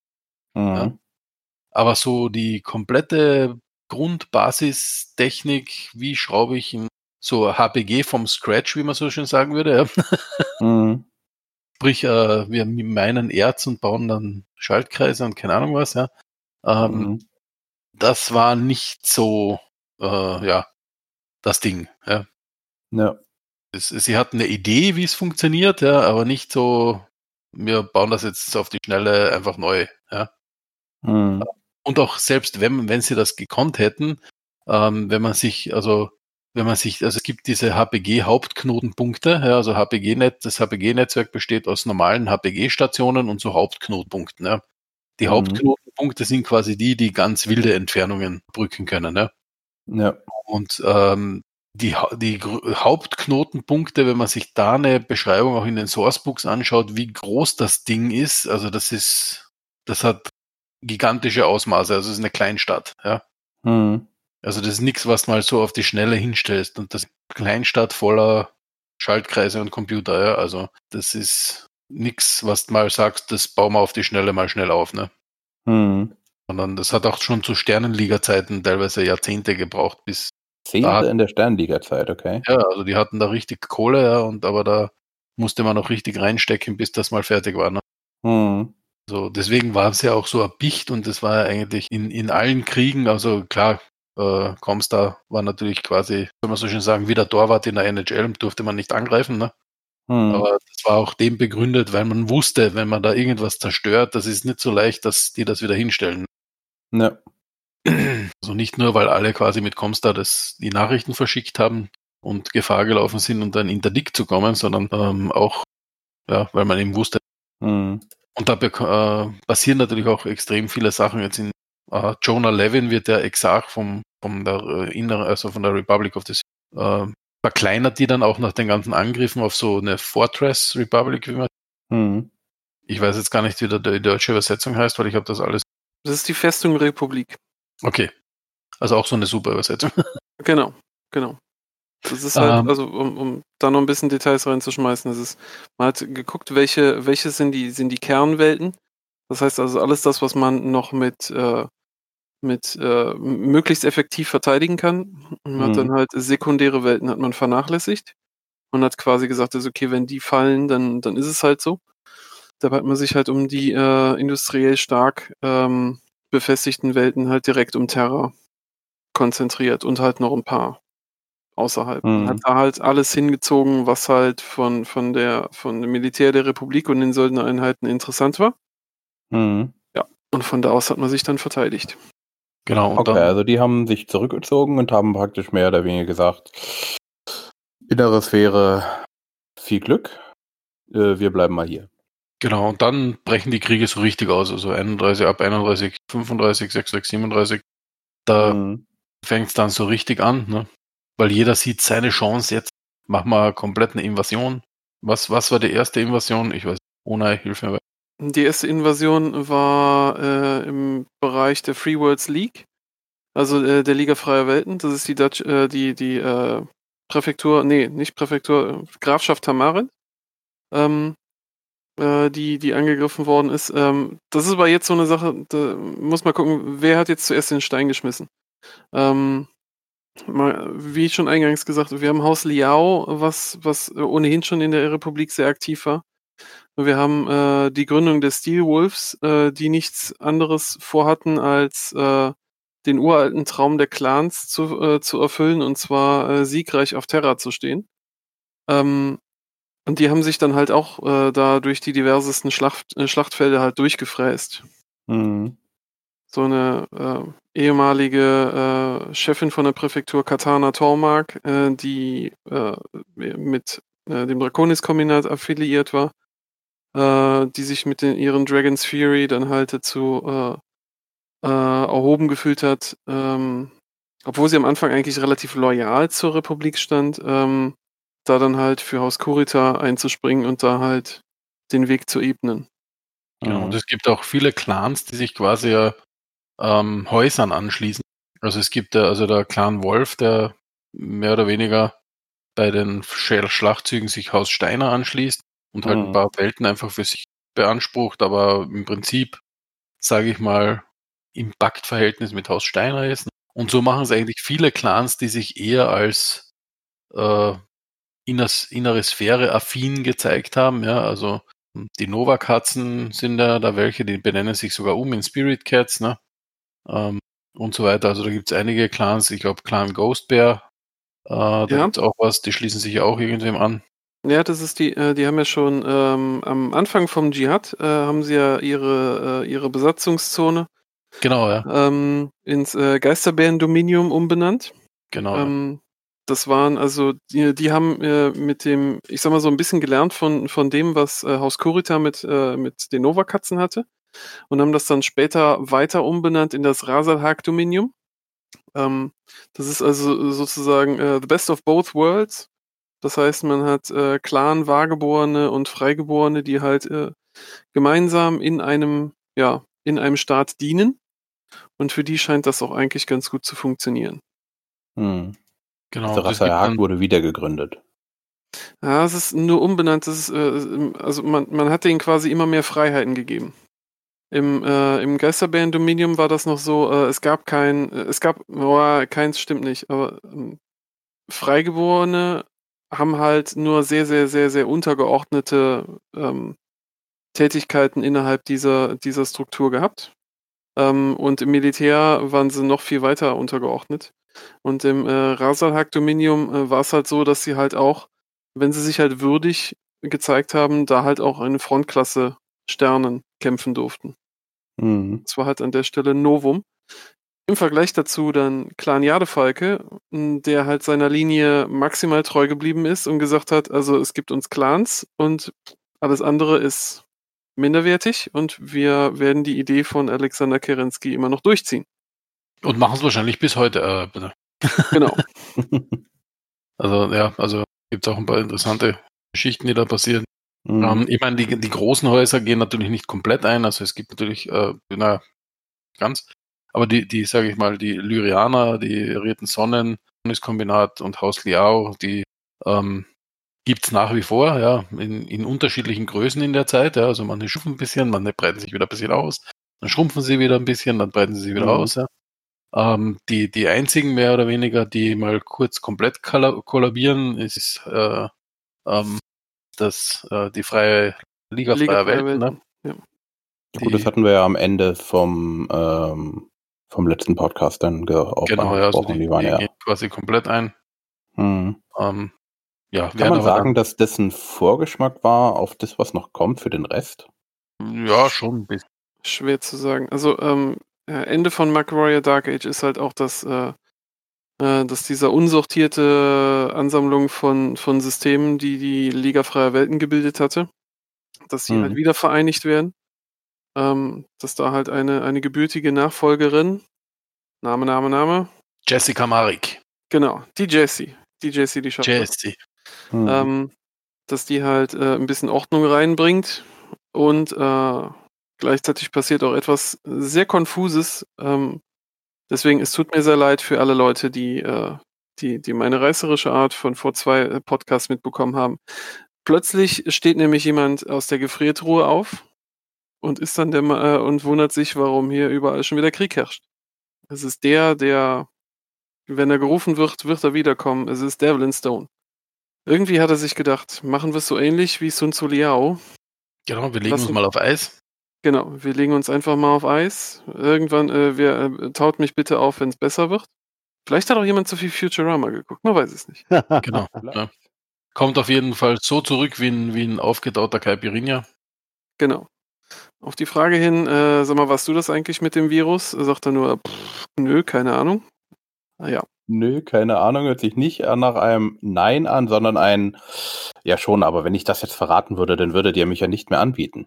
Mhm.
Ja. Aber so die komplette Grundbasistechnik, wie schraube ich ein so HPG vom Scratch, wie man so schön sagen würde, ja. <laughs>
Mhm.
sprich, äh, wir meinen Erz und bauen dann Schaltkreise und keine Ahnung was, ja. Ähm,
Mhm.
Das war nicht so, äh, ja, das Ding. Ja.
Ja.
Es, sie hatten eine Idee, wie es funktioniert, ja, aber nicht so, wir bauen das jetzt auf die Schnelle einfach neu. Ja.
Mhm.
Und auch selbst wenn, wenn sie das gekonnt hätten, ähm, wenn man sich, also wenn man sich, also es gibt diese HPG-Hauptknotenpunkte, ja, also HPG-Net, das HPG-Netzwerk besteht aus normalen HPG-Stationen und so Hauptknotenpunkten. Ja. Die
Mhm.
Hauptknotenpunkte sind quasi die, die ganz wilde Entfernungen brücken können. Ja.
Ja.
Und ähm, die, die Hauptknotenpunkte, wenn man sich da eine Beschreibung auch in den Sourcebooks anschaut, wie groß das Ding ist, also das ist, das hat gigantische Ausmaße, also es ist eine Kleinstadt, ja.
Mhm.
Also das ist nichts, was du mal so auf die Schnelle hinstellst. Und das ist eine Kleinstadt voller Schaltkreise und Computer, ja. Also das ist nichts, was du mal sagst, das bauen wir auf die Schnelle mal schnell auf, ne?
Mhm.
Sondern das hat auch schon zu Sternenliga-Zeiten teilweise Jahrzehnte gebraucht, bis
Zehnte in der Sternliga-Zeit, okay.
Ja, also die hatten da richtig Kohle, ja, und aber da musste man noch richtig reinstecken, bis das mal fertig war. Ne?
Mhm.
So, deswegen war es ja auch so erpicht und das war ja eigentlich in, in allen Kriegen, also klar, äh, Comstar war natürlich quasi, soll man so schön sagen, wie der Torwart in der NHL, durfte man nicht angreifen, ne?
Mhm.
Aber das war auch dem begründet, weil man wusste, wenn man da irgendwas zerstört, das ist nicht so leicht, dass die das wieder hinstellen.
Ja.
Also nicht nur, weil alle quasi mit Comstar das, die Nachrichten verschickt haben und Gefahr gelaufen sind, unter ein Interdikt zu kommen, sondern ähm, auch, ja, weil man eben wusste.
Mhm.
Und da äh, passieren natürlich auch extrem viele Sachen. Jetzt in äh, Jonah Levin wird der Exarch vom, von der äh, inneren, also von der Republic of the Sea, äh, verkleinert die dann auch nach den ganzen Angriffen auf so eine Fortress Republic, wie man,
Mhm.
ich weiß jetzt gar nicht, wie der, die deutsche Übersetzung heißt, weil ich habe das alles.
Das ist die Festung Republik.
Okay. Also auch so eine super Übersetzung. <laughs>
Genau, genau. Das ist halt,
Ähm.
also um, um da noch ein bisschen Details reinzuschmeißen, das ist, man hat geguckt, welche, welche sind die, sind die Kernwelten. Das heißt also alles das, was man noch mit, äh, mit äh, möglichst effektiv verteidigen kann. Und man hat
Mhm.
dann halt sekundäre Welten hat man vernachlässigt und hat quasi gesagt, also okay, wenn die fallen, dann, dann ist es halt so. Dabei hat man sich halt um die äh, industriell stark ähm, befestigten Welten halt direkt um Terra konzentriert und halt noch ein paar außerhalb.
Mhm.
Man hat da halt alles hingezogen, was halt von, von der von dem Militär der Republik und den Söldnereinheiten interessant war.
Mhm.
Und von da aus hat man sich dann verteidigt.
Genau. Und
Okay,
dann,
also die haben sich zurückgezogen und haben praktisch mehr oder weniger gesagt, innere Sphäre, viel Glück, äh, wir bleiben mal hier.
Genau, und dann brechen die Kriege so richtig aus. Also 31, ab 31, 35, 36, 37. Da
Mhm.
fängt es dann so richtig an, ne? Weil jeder sieht seine Chance jetzt. Mach mal komplett eine Invasion. Was, was war die erste Invasion? Ich weiß, ohne Hilfe.
Die erste Invasion war äh, im Bereich der Free Worlds League, also äh, der Liga Freier Welten. Das ist die Dutch, äh, die, die äh, Präfektur, nee, nicht Präfektur, Grafschaft Tamarin. Ähm, äh, die, die angegriffen worden ist. Ähm, das ist aber jetzt so eine Sache, da muss man gucken, wer hat jetzt zuerst den Stein geschmissen. Ähm, mal, wie schon eingangs gesagt, wir haben Haus Liao, was, was ohnehin schon in der Republik sehr aktiv war. Wir haben äh, die Gründung der Steelwolves, äh, die nichts anderes vorhatten, als äh, den uralten Traum der Clans zu, äh, zu erfüllen, und zwar äh, siegreich auf Terra zu stehen. Ähm, und die haben sich dann halt auch äh, da durch die diversesten Schlacht, äh, Schlachtfelder halt durchgefräst.
Mhm.
So eine äh, ehemalige äh, Chefin von der Präfektur Katana Tormark, äh, die äh, mit dem Draconis-Kombinat affiliiert war, die sich mit den, ihren Dragon's Fury dann halt dazu erhoben gefühlt hat, ähm, obwohl sie am Anfang eigentlich relativ loyal zur Republik stand, ähm, da dann halt für Haus Kurita einzuspringen und da halt den Weg zu ebnen.
Genau,
Mhm.
und es gibt auch viele Clans, die sich quasi ja, ähm, Häusern anschließen. Also es gibt ja, also der Clan Wolf, der mehr oder weniger bei den Sch- Schlachtzügen sich Haus Steiner anschließt und halt
Mhm.
ein paar Welten einfach für sich beansprucht, aber im Prinzip, sage ich mal, im Paktverhältnis mit Haus Steiner ist. Und so machen es eigentlich viele Clans, die sich eher als äh, inners, innere Sphäre affin gezeigt haben. Ja, also die Nova-Katzen sind da, da welche, die benennen sich sogar um in Spirit Cats, ne? Ähm, und so weiter. Also da gibt es einige Clans, ich glaube Clan Ghost Bear, äh, da
Ja.
gibt's auch was, die schließen sich ja auch irgendwem an.
Ja, das ist die, äh, die haben ja schon ähm, am Anfang vom Dschihad äh, haben sie ja ihre, äh, ihre Besatzungszone
Genau, ja.
ähm, ins äh, Geisterbären-Dominium umbenannt.
Genau. ja.
Das waren also, die, die haben äh, mit dem, ich sag mal so ein bisschen gelernt von, von dem, was äh, Haus Kurita mit, äh, mit den Nova-Katzen hatte und haben das dann später weiter umbenannt in das Rasalhag-Dominium. Ähm, das ist also sozusagen äh, the best of both worlds. Das heißt, man hat äh, Clan, Wahrgeborene und Freigeborene, die halt äh, gemeinsam in einem, ja, in einem Staat dienen. Und für die scheint das auch eigentlich ganz gut zu funktionieren.
Mhm.
Genau.
Also
dann-
wurde wieder gegründet.
Ja, es ist nur umbenannt. Ist, äh, also man, man hat denen quasi immer mehr Freiheiten gegeben. Im, äh, im Geisterbären-Dominium war das noch so, äh, es gab kein, äh, es gab, boah, keins stimmt nicht, aber ähm, Freigeborene haben halt nur sehr, sehr, sehr, sehr untergeordnete ähm, Tätigkeiten innerhalb dieser, dieser Struktur gehabt. Ähm, und im Militär waren sie noch viel weiter untergeordnet. Und im äh, Rasalhag-Dominium äh, war es halt so, dass sie halt auch, wenn sie sich halt würdig gezeigt haben, da halt auch eine Frontklasse Sternen kämpfen durften.
Mhm.
Das war halt an der Stelle Novum. Im Vergleich dazu dann Clan Jadefalke, der halt seiner Linie maximal treu geblieben ist und gesagt hat, also es gibt uns Clans und alles andere ist minderwertig und wir werden die Idee von Alexander Kerensky immer noch durchziehen.
Und machen es wahrscheinlich bis heute. Äh, bitte.
Genau. <laughs>
also ja, also gibt es auch ein paar interessante Geschichten, die da passieren.
Mhm.
Ähm, ich meine, die, die großen Häuser gehen natürlich nicht komplett ein. Also es gibt natürlich, äh, na, ganz, aber die, die, sage ich mal, die Lyrianer, die Rierten Sonnen, Kombinat und Haus Liao, die ähm, gibt's nach wie vor, ja, in, in unterschiedlichen Größen in der Zeit. Ja. Also manche schrumpfen ein bisschen, manche breiten sich wieder ein bisschen aus, dann schrumpfen sie wieder ein bisschen, dann breiten sie sich wieder
Mhm.
aus. Ja. Ähm, die, die einzigen mehr oder weniger, die mal kurz komplett kolla- kollabieren, ist äh, ähm, das, äh, die freie Liga,
Liga
freier Welten. Ne?
Welten.
Ja, Gut, das hatten wir ja am Ende vom, ähm, vom letzten Podcast dann auch
Genau, ja, also die,
die waren
die
ja.
gehen quasi komplett ein.
Mhm.
Ähm, ja,
Kann man sagen, dass das ein Vorgeschmack war auf das, was noch kommt für den Rest?
Ja, schon ein bisschen.
Schwer zu sagen. Also ähm, Ende von McRoy Dark Age ist halt auch das, äh, äh, dass dieser unsortierte Ansammlung von, von Systemen, die die Liga freier Welten gebildet hatte, dass die
Mhm.
halt wieder vereinigt werden. Ähm, dass da halt eine, eine gebürtige Nachfolgerin, Name, Name, Name,
Jessica Marik.
genau, die Jessie, die Jessie, die schafft.
Jessie.
Mhm.
ähm, dass die halt äh, ein bisschen Ordnung reinbringt und äh, gleichzeitig passiert auch etwas sehr Konfuses. Ähm, deswegen, es tut mir sehr leid für alle Leute, die, äh, die, die meine reißerische Art von vor zwei äh, Podcasts mitbekommen haben. Plötzlich steht nämlich jemand aus der Gefriertruhe auf und ist dann der äh, und wundert sich, warum hier überall schon wieder Krieg herrscht. Es ist der, der, wenn er gerufen wird, wird er wiederkommen. Es ist Devlin Stone. Irgendwie hat er sich gedacht, machen wir es so ähnlich wie Sun Tzu Liao.
Genau, wir legen
Lass
uns
uns-
mal auf Eis.
Genau, wir legen uns einfach mal auf Eis. Irgendwann, äh, wer, äh, taut mich bitte auf, wenn es besser wird. Vielleicht hat auch jemand zu viel Futurama geguckt, man weiß es nicht. <laughs>
Genau. Ja. Kommt auf jeden Fall so zurück wie ein, wie ein aufgetauter Caipirinha.
Genau. Auf die Frage hin, äh, sag mal, warst du das eigentlich mit dem Virus? Sagt er nur, pff, nö, keine Ahnung. Ah ja,
Nö, keine Ahnung, hört sich nicht nach einem Nein an, sondern ein Ja schon, aber wenn ich das jetzt verraten würde, dann würdet ihr mich ja nicht mehr anbieten.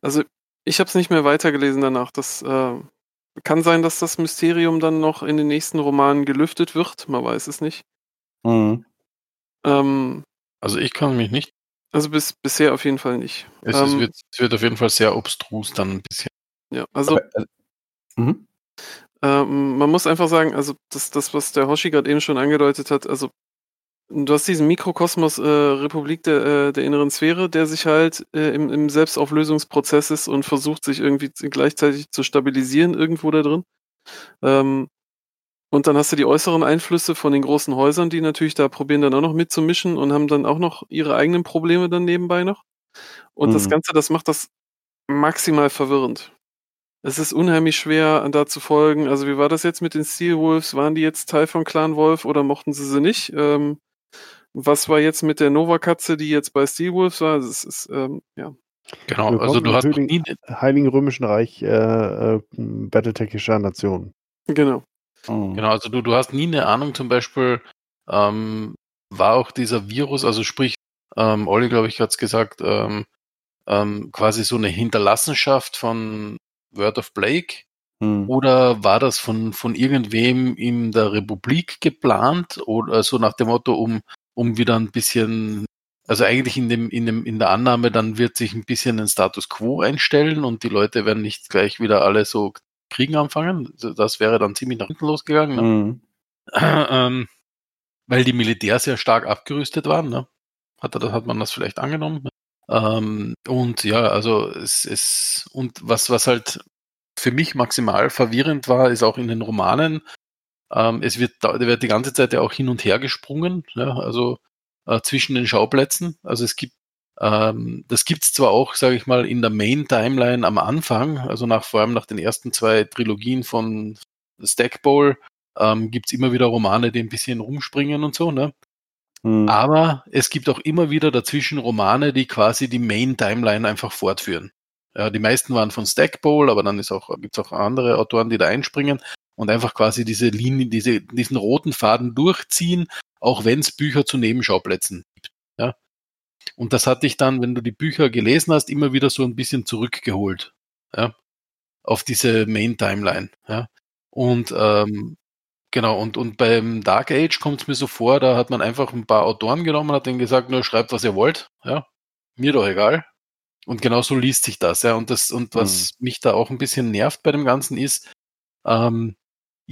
also ich habe es nicht mehr weitergelesen danach. Das äh, kann sein, dass das Mysterium dann noch in den nächsten Romanen gelüftet wird. Man weiß es nicht.
Mhm.
Ähm,
Also ich kann mich nicht.
also bis, bisher auf jeden Fall nicht.
Es, es,
Ähm,
wird, es wird auf jeden Fall sehr obstrus dann ein bisschen.
Ja, also
Aber, äh, mhm.
Ähm, man muss einfach sagen, also das, das was der Hoshi gerade eben schon angedeutet hat, also du hast diesen Mikrokosmos äh, Republik der, äh, der inneren Sphäre, der sich halt äh, im, im Selbstauflösungsprozess ist und versucht, sich irgendwie gleichzeitig zu stabilisieren irgendwo da drin. Ähm, und dann hast du die äußeren Einflüsse von den großen Häusern, die natürlich da probieren dann auch noch mitzumischen und haben dann auch noch ihre eigenen Probleme dann nebenbei noch. Und das
Mhm.
Ganze, das macht das maximal verwirrend. Es ist unheimlich schwer, da zu folgen. Also, wie war das jetzt mit den Steelwolves? Waren die jetzt Teil von Clan Wolf oder mochten sie sie nicht? Ähm, was war jetzt mit der Nova-Katze, die jetzt bei Steelwolves war? Das ist, ähm, ja.
Genau,
Wir
also du hast nie,
Heiligen Römischen Reich, äh, äh, battletechischer Nation.
Genau.
Mhm.
Genau, also du, du hast nie eine Ahnung, zum Beispiel, ähm, war auch dieser Virus, also sprich, ähm, Olli, glaube ich, hat es gesagt, ähm, ähm, quasi so eine Hinterlassenschaft von Word of Blake
Mhm.
oder war das von, von irgendwem in der Republik geplant oder so nach dem Motto, um, um wieder ein bisschen, also eigentlich in dem, in dem, in der Annahme, dann wird sich ein bisschen ein Status quo einstellen und die Leute werden nicht gleich wieder alle so Kriegen anfangen. Also Das wäre dann ziemlich nach hinten losgegangen. Ne?
Mhm. <clears throat>
ähm, weil die Militärs sehr stark abgerüstet waren. Ne? Hat, er- hat man das vielleicht angenommen? Ähm, und ja, also es ist, und was, was halt für mich maximal verwirrend war, ist auch in den Romanen, ähm, es wird, da wird die ganze Zeit ja auch hin und her gesprungen, ja, also äh, zwischen den Schauplätzen. Also es gibt, ähm, das gibt's zwar auch, sage ich mal, in der Main-Timeline am Anfang, also nach vor allem nach den ersten zwei Trilogien von Stack Bowl, ähm, gibt's immer wieder Romane, die ein bisschen rumspringen und so, ne?
Mhm.
Aber es gibt auch immer wieder dazwischen Romane, die quasi die Main-Timeline einfach fortführen. Ja, die meisten waren von Stack Bowl, aber dann ist auch, gibt's auch andere Autoren, die da einspringen und einfach quasi diese Linie, diese, diesen roten Faden durchziehen, auch wenn es Bücher zu Nebenschauplätzen gibt. Ja. Und das hat dich dann, wenn du die Bücher gelesen hast, immer wieder so ein bisschen zurückgeholt. Ja. Auf diese Main-Timeline. Ja. Und ähm, Genau, und, und beim Dark Age kommt es mir so vor, da hat man einfach ein paar Autoren genommen und hat denen gesagt, nur schreibt, was ihr wollt, ja, mir doch egal. Und genau so liest sich das, ja. Und das, und was mich da auch ein bisschen nervt bei dem Ganzen ist, ähm,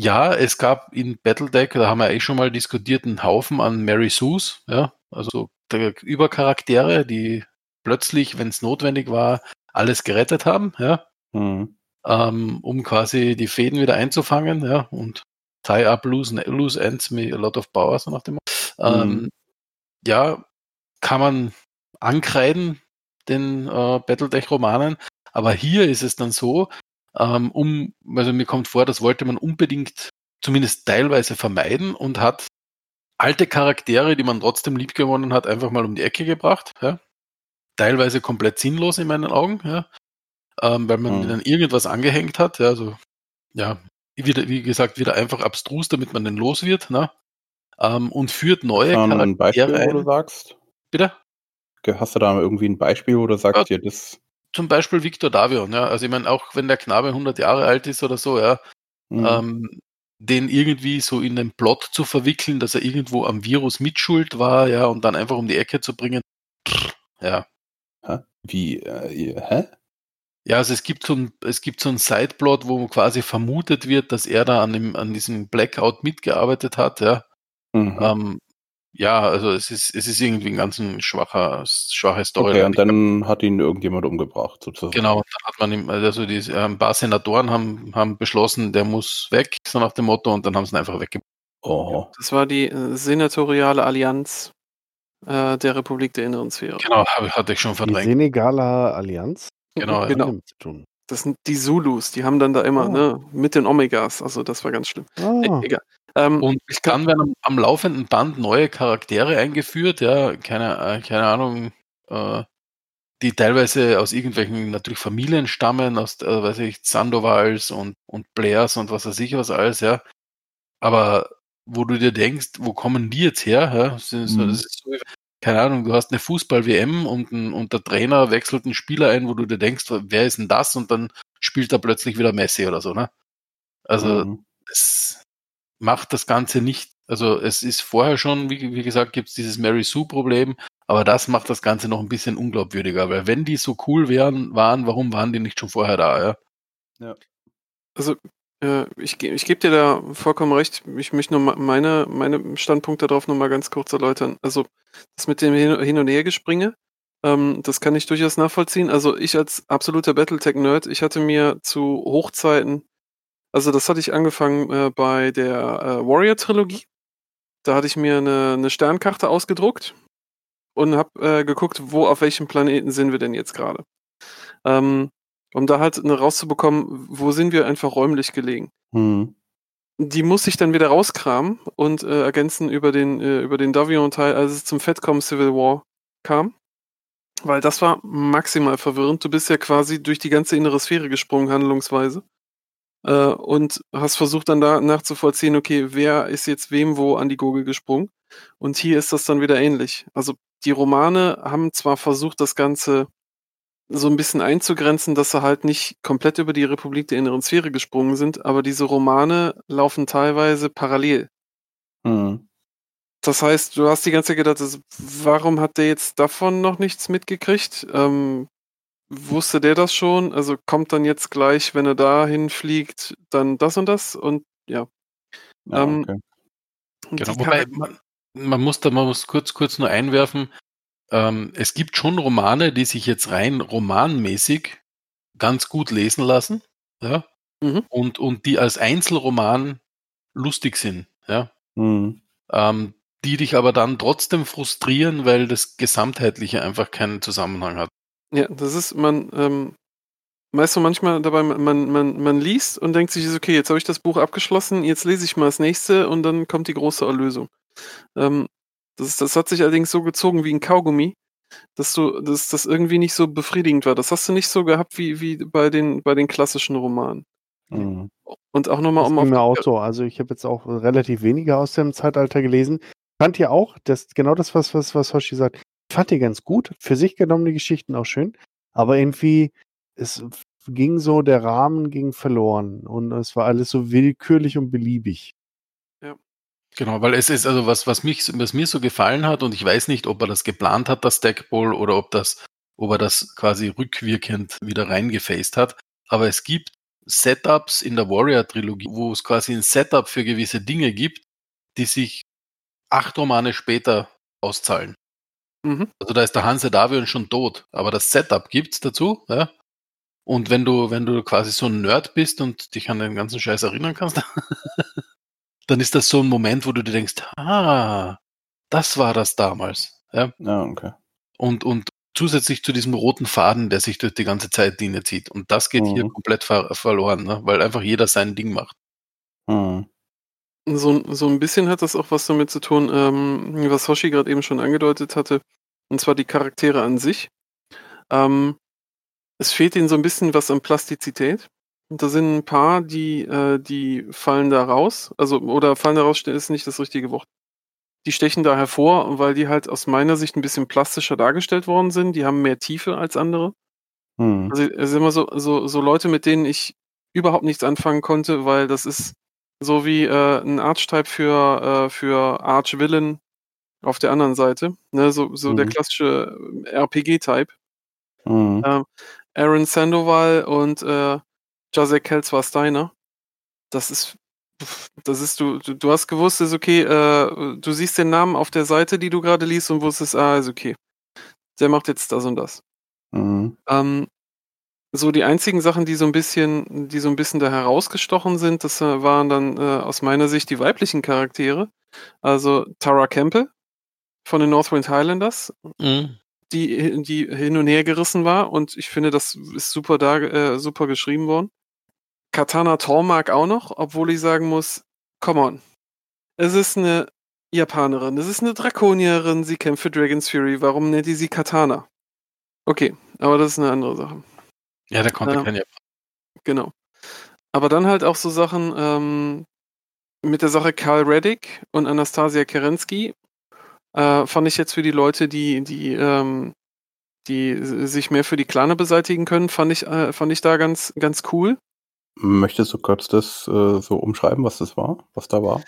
ja, es gab in Battledeck, da haben wir eh schon mal diskutiert, einen Haufen an Mary Sues, ja, also Übercharaktere, die plötzlich, wenn es notwendig war, alles gerettet haben, ja
Mhm.
ähm, um quasi die Fäden wieder einzufangen, ja, und tie up loose, loose ends me a lot of power, so nach dem. Ähm,
Mhm.
ja, kann man ankreiden, den äh, Battletech-Romanen, aber hier ist es dann so, ähm, um, also mir kommt vor, das wollte man unbedingt zumindest teilweise vermeiden und hat alte Charaktere, die man trotzdem liebgewonnen hat, einfach mal um die Ecke gebracht, ja. Teilweise komplett sinnlos in meinen Augen, ja ähm, weil man
Mhm.
dann irgendwas angehängt hat, ja, so, ja, wieder, wie gesagt, wieder einfach abstrus, damit man den los wird, ne? Ähm, und führt neue
Hast du da ein Beispiel,
Charaktere
wo du
ein.
sagst?
Bitte?
Hast du da irgendwie ein Beispiel, wo du sagst, dir das.
Zum Beispiel Victor Davion, ja, also ich meine, auch wenn der Knabe 100 Jahre alt ist oder so, ja,
Mhm.
ähm, den irgendwie so in den Plot zu verwickeln, dass er irgendwo am Virus mitschuld war, ja, und dann einfach um die Ecke zu bringen, ja.
Wie? Äh, hä?
Ja, also es gibt so ein, es gibt so ein Sideplot, wo quasi vermutet wird, dass er da an dem, an diesem Blackout mitgearbeitet hat, ja.
Mhm.
Ähm, ja, also es ist, es ist irgendwie ein ganz ein schwacher, schwache Story.
Okay, und dann hat ihn irgendjemand umgebracht, sozusagen.
Genau, dann hat man ihm, also die, äh, ein paar Senatoren haben, haben beschlossen, der muss weg, so nach dem Motto, und dann haben sie ihn einfach weggebracht.
Oh.
Das war die äh, senatoriale Allianz äh, der Republik der Inneren Sphäre.
Genau, hab- hatte ich schon
Die
verdrängt.
Senegaler Allianz?
Genau,
Hat
genau.
damit zu tun.
Das sind die Zulus, die haben dann da immer,
Ah.
ne, mit den Omegas. Also das war ganz schlimm.
Ah,
E egal. Ähm,
Und
ich kann,
werden am, am laufenden Band neue Charaktere eingeführt, ja, keine, äh, keine Ahnung, äh, die teilweise aus irgendwelchen natürlich Familien stammen, aus, äh, weiß ich, Sandovals und, und Blairs und was weiß ich was alles, ja. Aber wo du dir denkst, wo kommen die jetzt her? Ja? Das, ist, so-
Mhm.
das ist so, keine Ahnung, du hast eine Fußball-WM und, ein, und der Trainer wechselt einen Spieler ein, wo du dir denkst, wer ist denn das? Und dann spielt er plötzlich wieder Messi oder so, ne? Also,
Mhm.
es macht das Ganze nicht, also es ist vorher schon, wie, wie gesagt, gibt es dieses Mary Sue-Problem, aber das macht das Ganze noch ein bisschen unglaubwürdiger, weil wenn die so cool wären, waren, warum waren die nicht schon vorher da, ja?
also äh, ich, ich gebe dir da vollkommen recht. Ich möchte nur meine, meine Standpunkte darauf nochmal ganz kurz erläutern. Also das mit dem Hin Hin- und Hergespringe, ähm, das kann ich durchaus nachvollziehen. Also ich als absoluter Battletech-Nerd, ich hatte mir zu Hochzeiten, also das hatte ich angefangen äh, bei der äh, Warrior-Trilogie. Da hatte ich mir eine, eine Sternkarte ausgedruckt und habe äh, geguckt, wo auf welchem Planeten sind wir denn jetzt gerade. Ähm, um da halt eine rauszubekommen, wo sind wir einfach räumlich gelegen.
Mhm.
Die muss ich dann wieder rauskramen und äh, ergänzen über den, äh, über den Davion-Teil, als es zum Fatcom Civil War kam. Weil das war maximal verwirrend. Du bist ja quasi durch die ganze innere Sphäre gesprungen, handlungsweise. Äh, und hast versucht dann da nachzuvollziehen, okay, wer ist jetzt wem wo an die Gurgel gesprungen. Und hier ist das dann wieder ähnlich. Also die Romane haben zwar versucht, das Ganze so ein bisschen einzugrenzen, dass sie halt nicht komplett über die Republik der inneren Sphäre gesprungen sind, aber diese Romane laufen teilweise parallel.
Mhm.
Das heißt, du hast die ganze Zeit gedacht, das- warum hat der jetzt davon noch nichts mitgekriegt? Ähm, wusste der das schon? Also kommt dann jetzt gleich, wenn er dahin fliegt, dann das und das? Und ja.
Ja,
Ähm,
okay.
Genau, wobei man, man muss da man muss kurz, kurz nur einwerfen, ähm, es gibt schon Romane, die sich jetzt rein romanmäßig ganz gut lesen lassen, ja,
Mhm.
und, und die als Einzelroman lustig sind, ja,
Mhm.
ähm, die dich aber dann trotzdem frustrieren, weil das Gesamtheitliche einfach keinen Zusammenhang hat.
Ja, das ist, man, ähm, weißt du, manchmal dabei, man, man, man liest und denkt sich, okay, jetzt habe ich das Buch abgeschlossen, jetzt lese ich mal das nächste und dann kommt die große Erlösung. Ähm, das, das hat sich allerdings so gezogen wie ein Kaugummi, dass du, dass das irgendwie nicht so befriedigend war. Das hast du nicht so gehabt wie, wie bei den, bei den klassischen Romanen.
Mhm.
Und auch nochmal
Das
um
ging mir
auf,
auch so. Also ich habe jetzt auch relativ weniger aus dem Zeitalter gelesen. Fand ihr auch, das, genau das, was, was, was Hoshi sagt, fand die ganz gut. Für sich genommen die Geschichten auch schön. Aber irgendwie, es ging so, der Rahmen ging verloren. Und es war alles so willkürlich und beliebig.
Genau, weil es ist also was, was mich, was mir so gefallen hat und ich weiß nicht, ob er das geplant hat, das Stackball, oder ob das, ob er das quasi rückwirkend wieder reingefaced hat. Aber es gibt Setups in der Warrior-Trilogie, wo es quasi ein Setup für gewisse Dinge gibt, die sich acht Romane später auszahlen.
Mhm.
Also da ist der Hanse Davion schon tot, aber das Setup gibt's dazu, ja. Und wenn du, wenn du quasi so ein Nerd bist und dich an den ganzen Scheiß erinnern kannst, <laughs> dann ist das so ein Moment, wo du dir denkst, ah, das war das damals, ja.
Ja, okay.
Und, und zusätzlich zu diesem roten Faden, der sich durch die ganze Zeitlinie zieht. Und das geht hier
Mhm.
komplett ver verloren, ne? weil einfach jeder sein Ding macht.
Mhm.
So, so ein bisschen hat das auch was damit zu tun, ähm, was Hoshi gerade eben schon angedeutet hatte, und zwar die Charaktere an sich. Ähm, es fehlt ihnen so ein bisschen was an Plastizität. Und da sind ein paar, die, äh, die fallen da raus. Also, oder fallen da raus ist nicht das richtige Wort. Die stechen da hervor, weil die halt aus meiner Sicht ein bisschen plastischer dargestellt worden sind. Die haben mehr Tiefe als andere.
Mhm.
Also es sind immer so, so, so Leute, mit denen ich überhaupt nichts anfangen konnte, weil das ist so wie äh, ein Archetype für, äh, für Arch-Villain auf der anderen Seite. Ne? So, so der
Mhm.
klassische RPG-Type.
Mhm.
Ähm, Aaron Sandoval und äh, Jacek Kelzwa Steiner. Das ist das ist du, du, du hast gewusst, ist okay, äh, du siehst den Namen auf der Seite, die du gerade liest und wusstest, ah, ist okay. Der macht jetzt das und das.
Mhm.
Ähm, so die einzigen Sachen, die so ein bisschen, die so ein bisschen da herausgestochen sind, das äh, waren dann äh, aus meiner Sicht die weiblichen Charaktere. Also Tara Campbell von den Northwind Highlanders,
Mhm.
die, die hin und her gerissen war und ich finde, das ist super da, äh, super geschrieben worden. Katana Tormark auch noch, obwohl ich sagen muss, come on. Es ist eine Japanerin, es ist eine Drakonierin, sie kämpft für Dragon's Fury, warum nennt ihr sie Katana? Okay, aber das ist eine andere Sache.
Ja, der konnte
Ja.
kein Japan.
Genau. Aber dann halt auch so Sachen ähm, mit der Sache Karl Reddick und Anastasia Kerensky äh, fand ich jetzt für die Leute, die, die, ähm, die sich mehr für die Klane beseitigen können, fand ich, äh, fand ich da ganz, ganz cool.
Möchtest du kurz das äh, so umschreiben, was das war, was da war?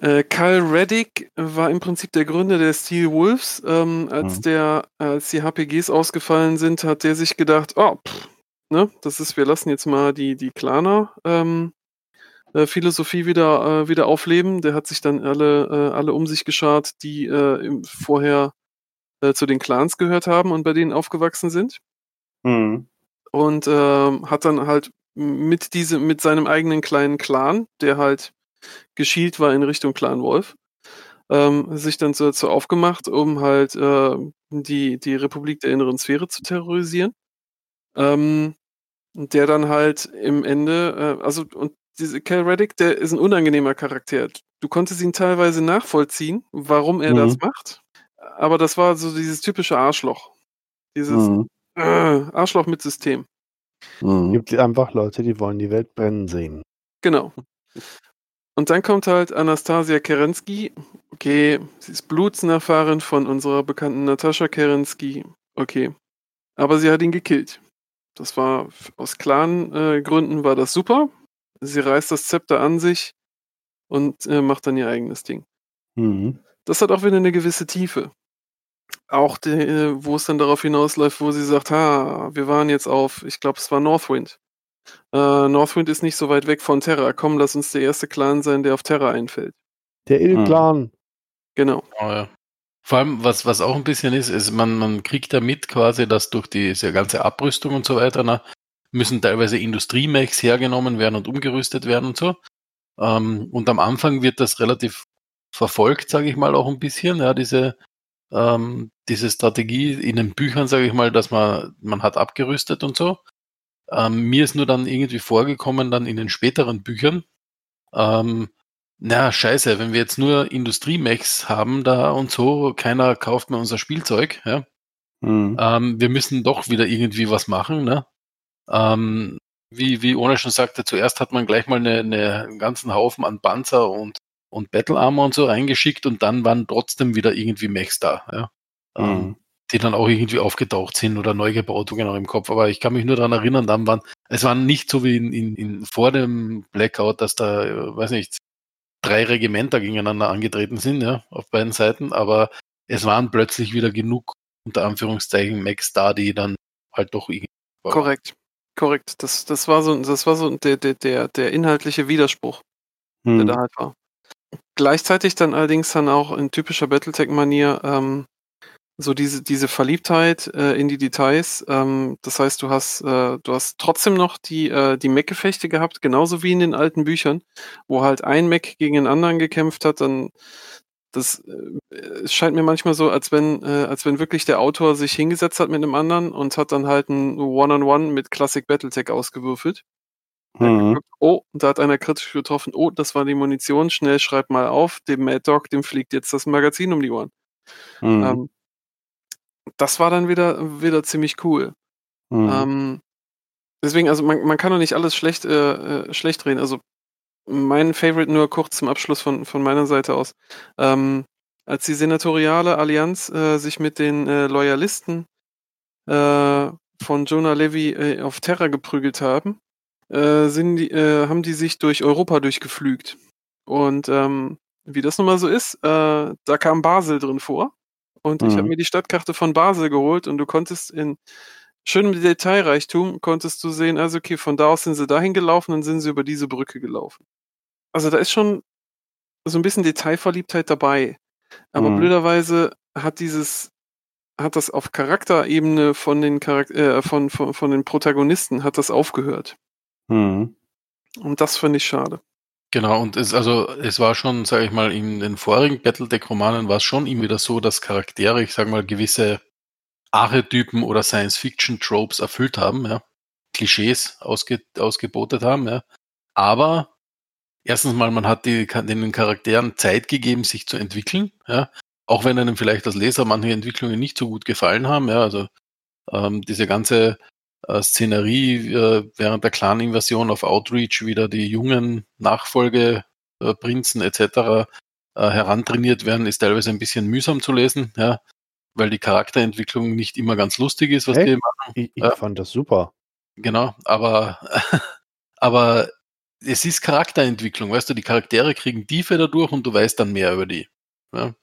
Äh, Karl Reddick war im Prinzip der Gründer der Steel Wolves. Ähm, als,
Mhm.
der, als die HPGs ausgefallen sind, hat der sich gedacht, oh, pff, ne, das ist, wir lassen jetzt mal die, die Klaner ähm, äh, Philosophie wieder, äh, wieder aufleben. Der hat sich dann alle, äh, alle um sich geschart, die äh, im, vorher äh, zu den Clans gehört haben und bei denen aufgewachsen sind.
Mhm.
Und ähm, hat dann halt mit diesem, mit seinem eigenen kleinen Clan, der halt geschielt war in Richtung Clan Wolf, ähm, sich dann so, so aufgemacht, um halt äh, die, die Republik der inneren Sphäre zu terrorisieren. Ähm, der dann halt im Ende, äh, also und diese Cal Reddick, der ist ein unangenehmer Charakter. Du konntest ihn teilweise nachvollziehen, warum er
Mhm.
das macht, aber das war so dieses typische Arschloch. Dieses
Mhm.
äh, Arschloch mit System.
Mhm.
gibt einfach Leute, die wollen die Welt brennen sehen.
Genau. Und dann kommt halt Anastasia Kerensky. Okay, sie ist Blutsnachfahrin von unserer bekannten Natascha Kerensky. Okay. Aber sie hat ihn gekillt. Das war aus klaren äh, Gründen war das super. Sie reißt das Zepter an sich und äh, macht dann ihr eigenes Ding.
Mhm.
Das hat auch wieder eine gewisse Tiefe. Auch die, äh, wo es dann darauf hinausläuft, wo sie sagt, ha, wir waren jetzt auf, ich glaube, es war Northwind. Äh, Northwind ist nicht so weit weg von Terra. Komm, lass uns der erste Clan sein, der auf Terra einfällt.
Der Il-Clan.
Genau.
Oh, ja. Vor allem, was, was auch ein bisschen ist, ist, man, man kriegt da mit quasi, dass durch diese ganze Abrüstung und so weiter, na, müssen teilweise Industriemechs hergenommen werden und umgerüstet werden und so. Ähm, und am Anfang wird das relativ verfolgt, sage ich mal, auch ein bisschen, ja, diese, ähm, diese Strategie in den Büchern, sage ich mal, dass man, man hat abgerüstet und so. Ähm, mir ist nur dann irgendwie vorgekommen, dann in den späteren Büchern, ähm, na, scheiße, wenn wir jetzt nur Industriemechs haben da und so, keiner kauft mehr unser Spielzeug, ja.
Mhm.
Ähm, wir müssen doch wieder irgendwie was machen, ne? Ähm, wie, wie Ona schon sagte, zuerst hat man gleich mal eine, eine, einen ganzen Haufen an Panzer und, und Battle Armor und so reingeschickt und dann waren trotzdem wieder irgendwie Mechs da, ja. Ähm,
Mhm.
die dann auch irgendwie aufgetaucht sind oder neu gebaut, genau im Kopf. Aber ich kann mich nur daran erinnern, dann waren, es waren nicht so wie in, in, in vor dem Blackout, dass da, äh, weiß nicht, drei Regimenter gegeneinander angetreten sind, ja, auf beiden Seiten, aber es waren plötzlich wieder genug, unter Anführungszeichen, Max da, die dann halt doch irgendwie.
Korrekt. Korrekt. Das, das war so, das war so der, der, der, der inhaltliche Widerspruch, der
Mhm.
da halt war. Gleichzeitig dann allerdings dann auch in typischer Battletech-Manier ähm, so diese, diese Verliebtheit äh, in die Details. Ähm, das heißt, du hast, äh, du hast trotzdem noch die, äh, die Mech-Gefechte gehabt, genauso wie in den alten Büchern, wo halt ein Mech gegen den anderen gekämpft hat, dann das äh, es scheint mir manchmal so, als wenn, äh, als wenn wirklich der Autor sich hingesetzt hat mit einem anderen und hat dann halt ein One-on-One mit Classic Battletech ausgewürfelt.
Mhm.
Oh, da hat einer kritisch getroffen. Oh, das war die Munition. Schnell schreib mal auf. Dem Mad Dog, dem fliegt jetzt das Magazin um die Ohren.
Mhm.
Ähm, das war dann wieder, wieder ziemlich cool.
Mhm.
Ähm, deswegen, also man, man kann doch nicht alles schlecht, äh, äh, schlecht reden. Also mein Favorite nur kurz zum Abschluss von, von meiner Seite aus. Ähm, als die senatoriale Allianz äh, sich mit den äh, Loyalisten äh, von Jonah Levy äh, auf Terra geprügelt haben, sind die, haben die sich durch Europa durchgeflügt. Und ähm, wie das nun mal so ist, da kam Basel drin vor. Und ich habe
Mhm.
mir die Stadtkarte von Basel geholt und du konntest in schönem Detailreichtum konntest du sehen, also okay, von da aus sind sie dahin gelaufen, dann sind sie über diese Brücke gelaufen. also da ist schon so ein bisschen Detailverliebtheit dabei. Aber
Mhm.
blöderweise hat dieses, hat das auf Charakterebene von den Charakter, äh, von, von, von den Protagonisten hat das aufgehört.
Hm.
Und das finde ich schade.
Genau, und es, also, es war schon, sage ich mal, in den vorigen Battletech-Romanen war es schon immer wieder so, dass Charaktere, ich sage mal, gewisse Archetypen oder Science-Fiction-Tropes erfüllt haben, ja. Klischees ausge, ausgebotet haben, ja. Aber erstens mal, man hat die, den Charakteren Zeit gegeben, sich zu entwickeln, ja. Auch wenn einem vielleicht als Leser manche Entwicklungen nicht so gut gefallen haben, ja. Also ähm, diese ganze äh, Szenerie äh, während der Clan-Invasion auf Outreach wieder die jungen Nachfolgeprinzen etc. Äh, herantrainiert werden, ist teilweise ein bisschen mühsam zu lesen, ja, weil die Charakterentwicklung nicht immer ganz lustig ist, was
Echt?
die machen.
Ich, ich
Ja.
fand das super.
Genau, aber, <laughs> aber es ist Charakterentwicklung, weißt du, die Charaktere kriegen Tiefe dadurch und du weißt dann mehr über die. Ja?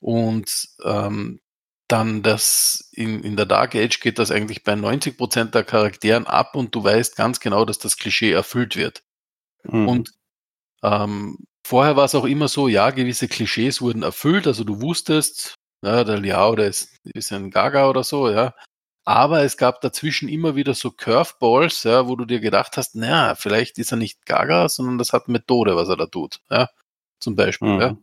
Und ähm, dann das in, in der Dark Age geht das eigentlich bei 90% der Charakteren ab und du weißt ganz genau, dass das Klischee erfüllt wird.
Hm.
Und ähm, vorher war es auch immer so, ja, gewisse Klischees wurden erfüllt, also du wusstest, ja, der Liao, der ist, ist ein Gaga oder so, ja. Aber es gab dazwischen immer wieder so Curveballs, ja, wo du dir gedacht hast, naja, vielleicht ist er nicht Gaga, sondern das hat Methode, was er da tut, ja. Zum Beispiel,
Mhm.
ja.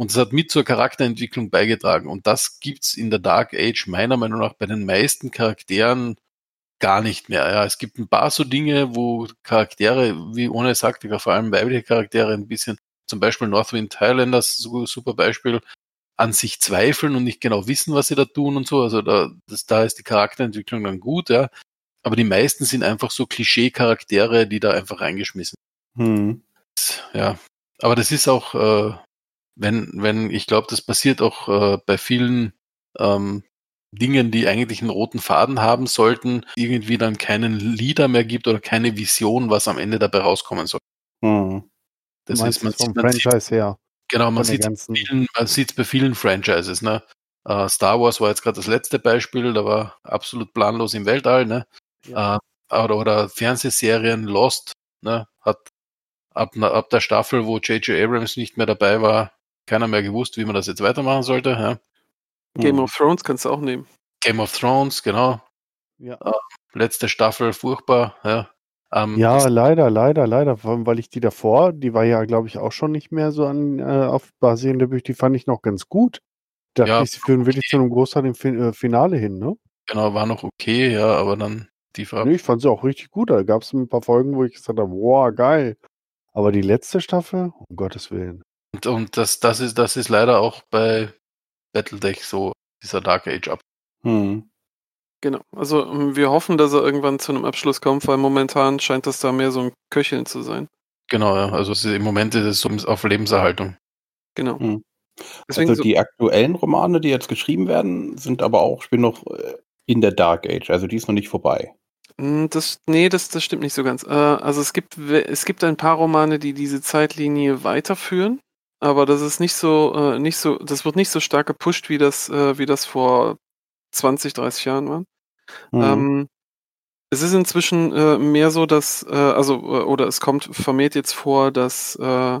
Und das hat mit zur Charakterentwicklung beigetragen. Und das gibt's in der Dark Age meiner Meinung nach bei den meisten Charakteren gar nicht mehr. Ja, es gibt ein paar so Dinge, wo Charaktere, wie ohne Saktika, vor allem weibliche Charaktere ein bisschen, zum Beispiel Northwind Highlanders, so super Beispiel, an sich zweifeln und nicht genau wissen, was sie da tun und so. Also da, das, da ist die Charakterentwicklung dann gut, ja. Aber die meisten sind einfach so Klischee-Charaktere, die da einfach reingeschmissen
Hm.
ja, aber das ist auch, äh, wenn, wenn, ich glaube, das passiert auch äh, bei vielen ähm, Dingen, die eigentlich einen roten Faden haben sollten, irgendwie dann keinen Leader mehr gibt oder keine Vision, was am Ende dabei rauskommen soll.
Hm.
Das ist, man, sieht- man sieht,
her.
genau, man sieht sieht's bei vielen Franchises, ne? Äh, Star Wars war jetzt gerade das letzte Beispiel, da war absolut planlos im Weltall, ne?
Ja.
Äh, oder, oder Fernsehserien Lost, ne? Hat ab, ab der Staffel, wo J.J. Abrams nicht mehr dabei war, keiner mehr gewusst, wie man das jetzt weitermachen sollte. Ja?
Game
Hm.
of Thrones kannst du auch nehmen.
Game of Thrones, genau.
Ja.
Letzte Staffel, furchtbar. Ja, ähm,
Ja, leider, leider, leider. Vor allem, weil ich die davor, die war ja, glaube ich, auch schon nicht mehr so an äh, auf basierende Bücher, die fand ich noch ganz gut. Dachte
Ja,
ich, sie führen wirklich zu einem Großteil im fin äh, Finale hin, ne?
genau, war noch okay, ja, aber dann tiefer ab.
Nee, ich fand sie auch richtig gut. Da gab es ein paar Folgen, wo ich gesagt habe, wow, geil. Aber die letzte Staffel, um Gottes Willen.
Und, und das, das, ist, das ist leider auch bei Battletech so, dieser Dark Age ab.
Hm.
Genau. Also ähm, wir hoffen, dass er irgendwann zu einem Abschluss kommt, weil momentan scheint das da mehr so ein Köcheln zu sein.
Genau, ja. Also es ist, im Moment ist es so auf Lebenserhaltung.
Genau.
Hm.
Deswegen
also
so,
die aktuellen Romane, die jetzt geschrieben werden, sind aber auch, spielen noch äh, in der Dark Age. Also die ist noch nicht vorbei.
Mm, Das, nee, das, das stimmt nicht so ganz. Äh, also es gibt, es gibt ein paar Romane, die diese Zeitlinie weiterführen, aber das ist nicht so, äh, nicht so, das wird nicht so stark gepusht, wie das, äh, wie das vor 20, 30 Jahren war.
Hm.
Ähm, es ist inzwischen äh, mehr so, dass, äh, also, äh, oder es kommt vermehrt jetzt vor, dass, äh,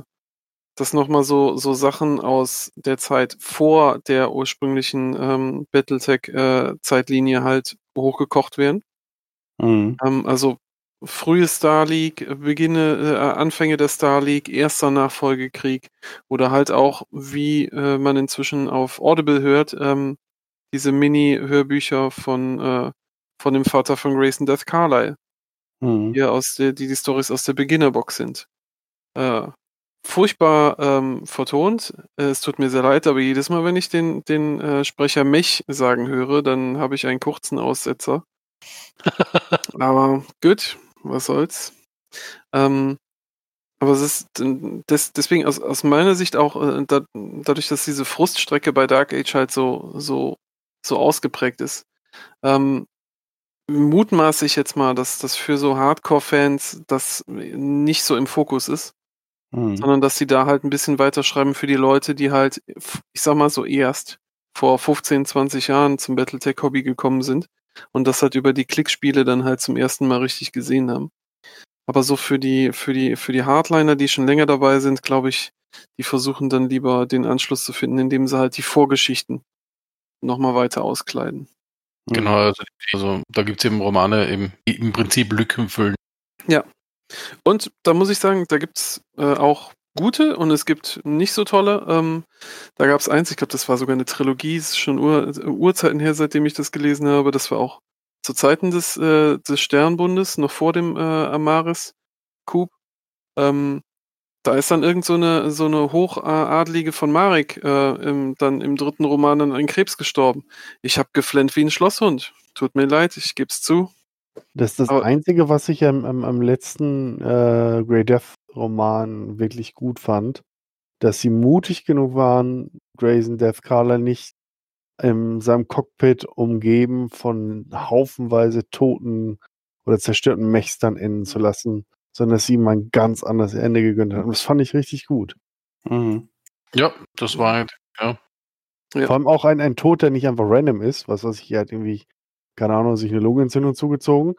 dass nochmal so, so Sachen aus der Zeit vor der ursprünglichen ähm, Battletech-Zeitlinie halt hochgekocht werden.
Hm.
Ähm, also frühe Star League, äh, Beginne, äh, Anfänge der Star League, erster Nachfolgekrieg oder halt auch, wie äh, man inzwischen auf Audible hört, ähm, diese Mini-Hörbücher von, äh, von dem Vater von Grayson Death Carlyle,
Hm.
die aus der, die die Stories aus der Beginnerbox sind. Äh, furchtbar ähm, vertont. Äh, es tut mir sehr leid, aber jedes Mal, wenn ich den, den äh, Sprecher Mech sagen höre, dann habe ich einen kurzen Aussetzer. <laughs> aber gut, was soll's. Ähm, aber es ist äh, des, deswegen aus, aus meiner Sicht auch, äh, da, dadurch, dass diese Fruststrecke bei Dark Age halt so, so, so ausgeprägt ist, ähm, mutmaße ich jetzt mal, dass das für so Hardcore-Fans das nicht so im Fokus ist
Hm.
sondern dass sie da halt ein bisschen weiterschreiben für die Leute, die halt, ich sag mal so erst vor 15, 20 Jahren zum Battletech-Hobby gekommen sind und das halt über die Klickspiele dann halt zum ersten Mal richtig gesehen haben. Aber so für die, für die, für die Hardliner, die schon länger dabei sind, glaube ich, die versuchen dann lieber den Anschluss zu finden, indem sie halt die Vorgeschichten nochmal weiter auskleiden.
Genau, also, also da gibt es eben Romane, eben, die im Prinzip Lücken füllen.
Und da muss ich sagen, da gibt's äh, auch gute und es gibt nicht so tolle. Ähm, da gab es eins, ich glaube, das war sogar eine Trilogie, ist schon Ur Urzeiten her, seitdem ich das gelesen habe. Das war auch zu Zeiten des, äh, des Sternbundes, noch vor dem äh, Amaris-Coup. Ähm, da ist dann irgend so eine, so eine Hochadlige von Marek äh, im, dann im dritten Roman an Krebs gestorben. Ich habe geflennt wie ein Schlosshund. Tut mir leid, ich geb's zu.
Das ist das
Aber-
Einzige, was ich am, am, am letzten äh, Grey Death Roman wirklich gut fand, dass sie mutig genug waren, Grayson Death Carla nicht in seinem Cockpit umgeben von haufenweise toten oder zerstörten Mechstern enden zu lassen, sondern dass sie ihm ein ganz anderes Ende gegönnt haben. Und das fand ich richtig gut.
Mhm.
Ja, das war halt, ja.
Ja.
Vor allem auch ein, ein Tod, der nicht einfach random ist, was weiß ich, er hat irgendwie, keine Ahnung, sich eine Lungenentzündung zugezogen,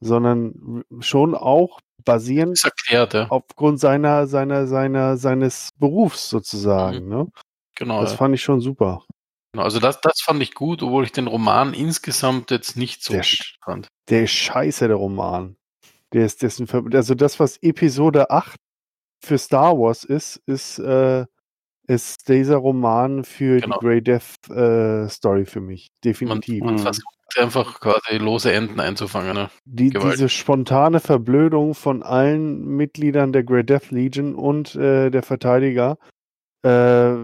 sondern schon auch basierend
Ist erklärt, ja.
aufgrund seiner, seiner, seiner, seines Berufs sozusagen. Ne?
Genau.
Das
ja.
fand ich schon super.
Genau, Also das, das fand ich gut, obwohl ich den Roman insgesamt jetzt nicht so
Der
fand.
Der ist scheiße, der Roman. Der ist dessen, also das, was Episode 8 für Star Wars ist, ist, äh, ist dieser Roman für
Genau.
die Grey Death äh, Story für mich.
Man,
Definitiv.
man
Mhm.
versucht einfach quasi lose Enden einzufangen. Ne?
Die, diese spontane Verblödung von allen Mitgliedern der Grey Death Legion und äh, der Verteidiger, äh,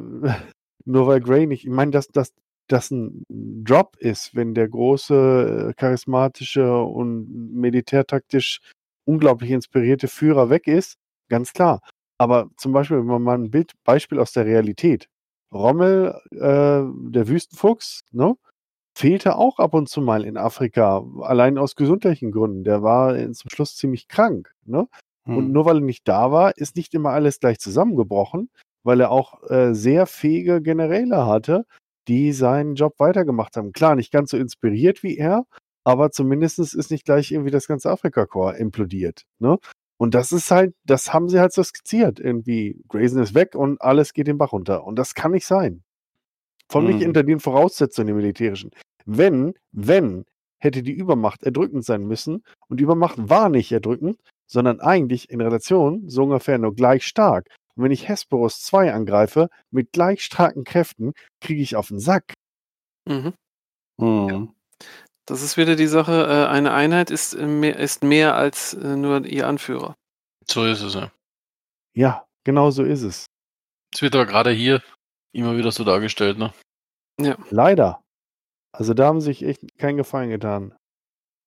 nur weil Grey nicht, ich meine, dass das das ein Drop ist, wenn der große, äh, charismatische und militärtaktisch unglaublich inspirierte Führer weg ist, ganz klar. Aber zum Beispiel, wenn man mal ein Bild, Beispiel aus der Realität. Rommel, äh, der Wüstenfuchs, ne? fehlte auch ab und zu mal in Afrika, allein aus gesundheitlichen Gründen. Der war zum Schluss ziemlich krank. Ne? Und
Mhm.
nur weil er nicht da war, ist nicht immer alles gleich zusammengebrochen, weil er auch äh, sehr fähige Generäle hatte, die seinen Job weitergemacht haben. Klar, nicht ganz so inspiriert wie er, aber zumindest ist nicht gleich irgendwie das ganze Afrika-Korps implodiert. Ne? Und das ist halt, das haben sie halt so skizziert. Irgendwie, Grayson ist weg und alles geht den Bach runter. Und das kann nicht sein. Von nicht
Mhm.
unter den Voraussetzungen im Militärischen. Wenn, wenn, hätte die Übermacht erdrückend sein müssen. Und die Übermacht war nicht erdrückend, sondern eigentlich in Relation so ungefähr nur gleich stark. Und wenn ich Hesperus 2 angreife, mit gleich starken Kräften, kriege ich auf den Sack.
Mhm.
Mhm.
Das ist wieder die Sache, äh, eine Einheit ist äh, mehr, ist mehr als äh, nur ihr Anführer.
So ist es, ja.
Ja, genau so ist es.
Es wird aber gerade hier immer wieder so dargestellt, ne?
Leider. Also da haben sie sich echt keinen Gefallen getan.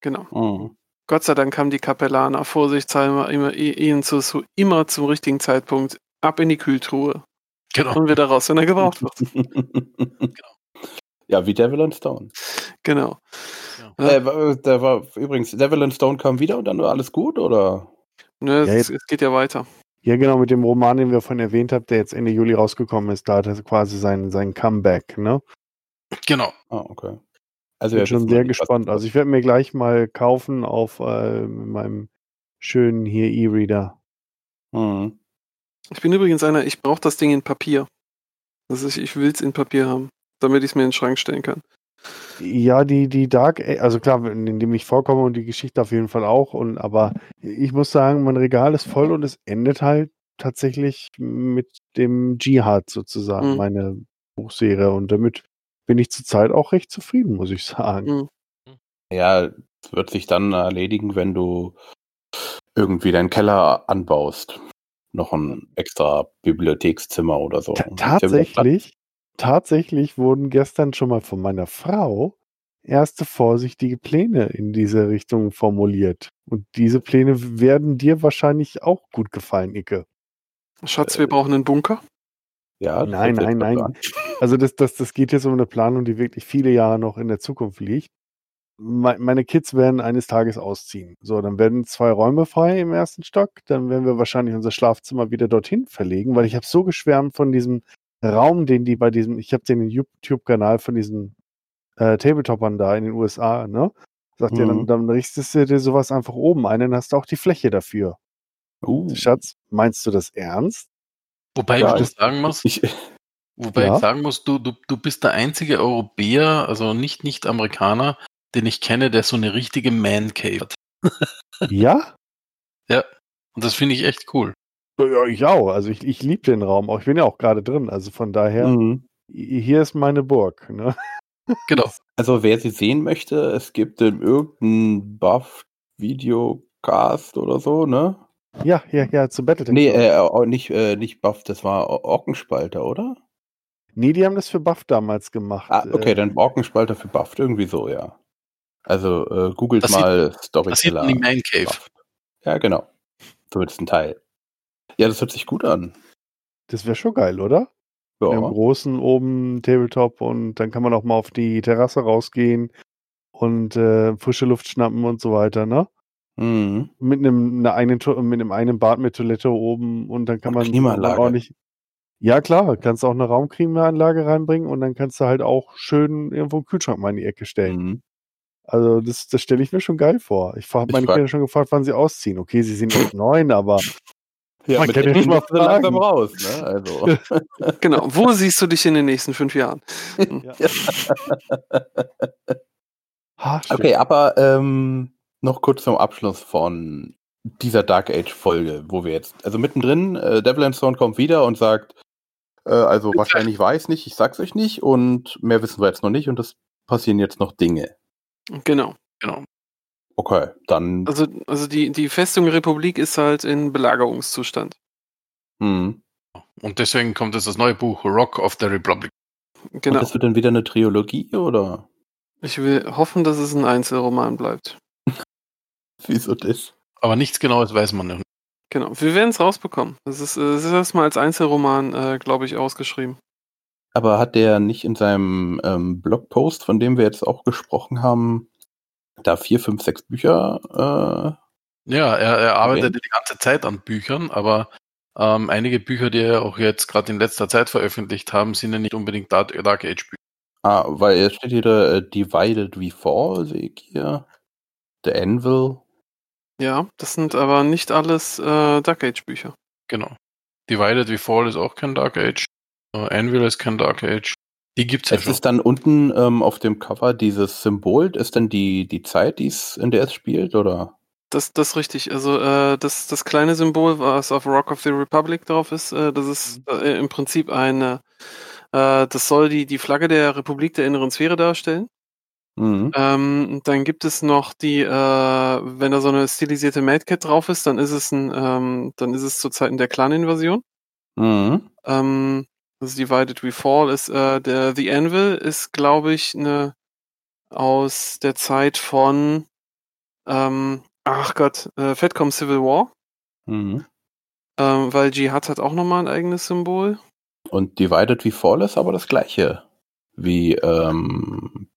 Genau.
Mhm.
Gott sei Dank haben die Kapellaner vorsichtshalber immer, ihnen zu, zu, immer zum richtigen Zeitpunkt ab in die Kühltruhe
Genau.
und wieder raus, wenn er gebraucht wird. <laughs> <laughs>
Ja, wie Devil and Stone.
Genau. Ja.
Äh, wa- der war übrigens, Devil and Stone kam wieder und dann war alles gut, oder?
Ne,
Ja,
es,
jetzt-
es geht ja weiter.
Ja, genau, mit dem Roman, den wir vorhin erwähnt haben, der jetzt Ende Juli rausgekommen ist, da hat er quasi sein, sein Comeback, ne?
Genau.
Ah, okay. Also
Bin
wir
schon sehr gespannt. Also ich werde mir gleich mal kaufen auf äh, meinem schönen hier E-Reader.
Mhm.
Ich bin übrigens einer, ich brauche das Ding in Papier. Also ich, ich will es in Papier haben, damit ich es mir in den Schrank stellen kann.
Ja, die, die Dark, also klar, in dem ich vorkomme und die Geschichte auf jeden Fall auch. Und aber ich muss sagen, mein Regal ist voll und es endet halt tatsächlich mit dem Dschihad sozusagen,
Mhm.
meine Buchserie. Und damit bin ich zurzeit auch recht zufrieden, muss ich sagen.
Mhm.
Ja, es wird sich dann erledigen, wenn du irgendwie deinen Keller anbaust. Noch ein extra Bibliothekszimmer oder so. Platz.
tatsächlich, tatsächlich wurden gestern schon mal von meiner Frau erste vorsichtige Pläne in diese Richtung formuliert. Und diese Pläne werden dir wahrscheinlich auch gut gefallen, Icke.
Schatz, wir brauchen einen Bunker.
Ja, das
Nein, nein, nein.
an.
Also das, das, das geht jetzt um eine Planung, die wirklich viele Jahre noch in der Zukunft liegt. Me- Meine Kids werden eines Tages ausziehen. So, dann werden zwei Räume frei im ersten Stock. Dann werden wir wahrscheinlich unser Schlafzimmer wieder dorthin verlegen, weil ich habe so geschwärmt von diesem Raum, den die bei diesem, ich habe den YouTube-Kanal von diesen äh, Tabletoppern da in den USA, ne? Sagt ja, dann,
Mhm.
dann richtest du dir sowas einfach oben ein, dann hast du auch die Fläche dafür.
Uh,
Schatz, meinst du das ernst?
Wobei
Ja,
ich
ich-
sagen muss,
ich,
wobei
Ja.
ich sagen muss, du, du, du bist der einzige Europäer, also nicht Nicht-Amerikaner, den ich kenne, der so eine richtige Man-Cave hat. <laughs>
Ja?
Und das finde ich echt cool.
Ja, ich auch. Also ich, ich liebe den Raum. Auch ich bin ja auch gerade drin. Also von daher,
Mhm.
hier ist meine Burg. Ne?
Genau. <laughs>
Also wer sie sehen möchte, es gibt in irgendeinem Buff-Videocast oder so, ne?
Ja, ja, ja, zu Battletech.
Nee, äh, auch nicht, äh, nicht Buff, das war Orkenspalter, oder?
nee, die haben das für Buff damals gemacht.
Ah, okay,
Äh,
dann Orkenspalter für Buff, irgendwie so, ja. Also äh, googelt
Das sieht-
mal
Das sieht
Storyteller.
man die Man Cave.
Buff. Ja, genau. Zumindest ein Teil. Ja, das hört sich gut an.
Das wäre schon geil, oder? Mit einem
Ja.
großen oben Tabletop und dann kann man auch mal auf die Terrasse rausgehen und äh, frische Luft schnappen und so weiter, ne?
Mhm.
Mit einem, einer eigenen, To- mit einem eigenen Bad mit Toilette oben und dann kann
Und
man
Klimaanlage.
ordentlich. Ja, klar, kannst auch eine Raumklimaanlage reinbringen und dann kannst du halt auch schön irgendwo einen Kühlschrank mal in die Ecke stellen.
Mhm.
Also, das, das stelle ich mir schon geil vor. Ich habe meine
frag-
Kinder schon gefragt, wann sie ausziehen. Okay, sie sind <laughs> erst neun, aber
Ja,
Man
mit
kann schon mal
langsam raus, ne? Also. <laughs> <laughs>
Genau. Wo siehst du dich in den nächsten fünf Jahren? <laughs>
ha.
Okay, aber ähm, noch kurz zum Abschluss von dieser Dark Age Folge, wo wir jetzt, also mittendrin, äh, Devil and Stone kommt wieder und sagt, äh, also wahrscheinlich weiß nicht, ich sag's euch nicht und mehr wissen wir jetzt noch nicht und es passieren jetzt noch Dinge.
Genau.
Genau.
Okay, dann,
Also, also die, die Festung Republik ist halt in Belagerungszustand.
hm.
Und deswegen kommt jetzt das neue Buch Rock of the Republic.
Genau.
Und das wird dann wieder eine Trilogie oder
Ich will hoffen, dass es ein Einzelroman bleibt. <laughs>
wieso das?
Aber nichts Genaues weiß man noch.
Genau. Wir werden es rausbekommen. Das ist, äh, es ist erstmal als Einzelroman, äh, glaube ich, ausgeschrieben.
Aber hat der nicht in seinem ähm, Blogpost, von dem wir jetzt auch gesprochen haben, da vier, fünf, sechs Bücher äh,
Ja, er, er arbeitet
Okay.
die ganze Zeit an Büchern, aber ähm, einige Bücher, die er auch jetzt gerade in letzter Zeit veröffentlicht haben, sind ja nicht unbedingt Dark, Dark Age Bücher.
Ah, weil es steht hier äh, Divided We Fall, sehe ich hier. The Anvil.
Ja, das sind aber nicht alles äh, Dark Age Bücher.
Genau. Divided We Fall ist auch kein Dark Age. Äh, Anvil ist kein Dark Age. Die gibt's ja
Es
schon.
ist dann unten ähm, auf dem Cover dieses Symbol. Ist denn die, die Zeit, die's, in der es spielt, oder?
Das, das ist richtig. Also äh, das, das kleine Symbol, was auf Rock of the Republic drauf ist, äh, das ist äh, im Prinzip eine, äh, das soll die, die Flagge der Republik der inneren Sphäre darstellen.
Mhm.
Ähm, dann gibt es noch die, äh, wenn da so eine stilisierte Madcat drauf ist, dann ist es ein, ähm, dann ist es zu Zeiten der Clan-Invasion.
Mhm.
Ähm, das Divided We Fall ist, äh, der The Anvil ist, glaube ich, eine aus der Zeit von, ähm, ach Gott, äh, Fatcom Civil War.
Mhm.
Ähm, weil Jihad hat auch nochmal ein eigenes Symbol.
Und Divided We Fall ist aber das gleiche wie ähm,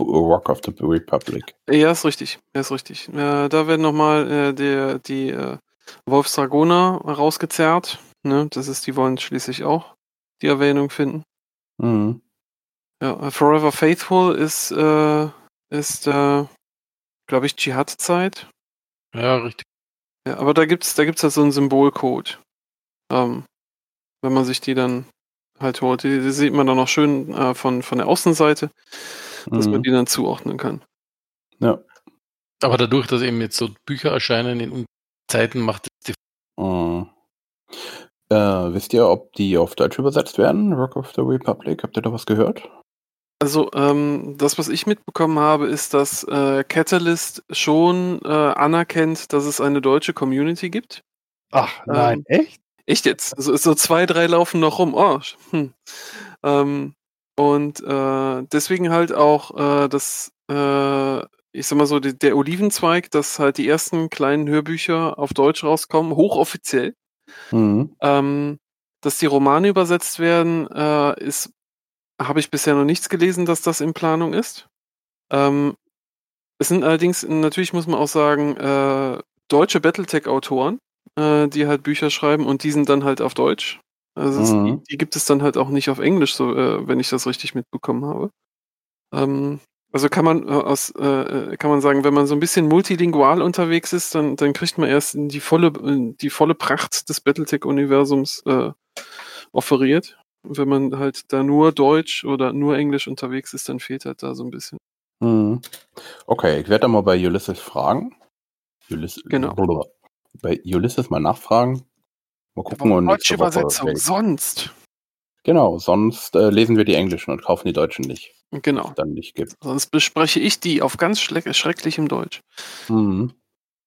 Rock of the Republic.
Ja, ist richtig. Ja, ist richtig. Äh, da werden nochmal äh, der, die äh, Wolfsdragoner rausgezerrt. Ne? Das ist, die wollen schließlich auch die Erwähnung finden.
Mhm.
Ja, Forever Faithful ist, äh, ist äh, glaube ich, Dschihad-Zeit.
ja, richtig.
Ja, aber da gibt's, da gibt's halt so einen Symbolcode. Ähm, wenn man sich die dann halt holt. Die, die sieht man dann auch schön äh, von, von der Außenseite, dass man
Mhm.
die dann zuordnen kann.
Ja.
Aber dadurch, dass eben jetzt so Bücher erscheinen in Zeiten, macht es die
Mhm. Äh, wisst ihr, ob die auf Deutsch übersetzt werden? Rock of the Republic? Habt ihr da was gehört?
Also, ähm, das, was ich mitbekommen habe, ist, dass äh, Catalyst schon äh, anerkennt, dass es eine deutsche Community gibt.
Ach, nein,
Ähm,
echt?
Echt jetzt? Also so zwei, drei laufen noch rum. Oh, hm. ähm, und äh, deswegen halt auch äh, das, äh, ich sag mal so, die, der Olivenzweig, dass halt die ersten kleinen Hörbücher auf Deutsch rauskommen, hochoffiziell.
Mhm.
Ähm, dass die Romane übersetzt werden, äh, ist, habe ich bisher noch nichts gelesen, dass das in Planung ist. Ähm, es sind allerdings, natürlich muss man auch sagen, äh, deutsche Battletech-Autoren, äh, die halt Bücher schreiben und die sind dann halt auf Deutsch. Also
Mhm.
die, die gibt es dann halt auch nicht auf Englisch, so, äh, wenn ich das richtig mitbekommen habe. Ähm, Also kann man äh, aus, äh, kann man sagen, wenn man so ein bisschen multilingual unterwegs ist, dann, dann kriegt man erst die volle, äh, die volle Pracht des Battletech-Universums äh, offeriert. Und wenn man halt da nur Deutsch oder nur Englisch unterwegs ist, dann fehlt halt da so ein bisschen.
Mhm. Okay, ich werde da mal bei Ulysses fragen. Ulysses,
Genau.
Bei Ulysses mal nachfragen. Mal gucken und
Deutsche Übersetzung, sonst.
Genau, sonst äh, lesen wir die englischen und kaufen die deutschen nicht.
Genau.
Dann nicht gibt.
Sonst bespreche ich die auf ganz schrecklichem Deutsch.
Mhm.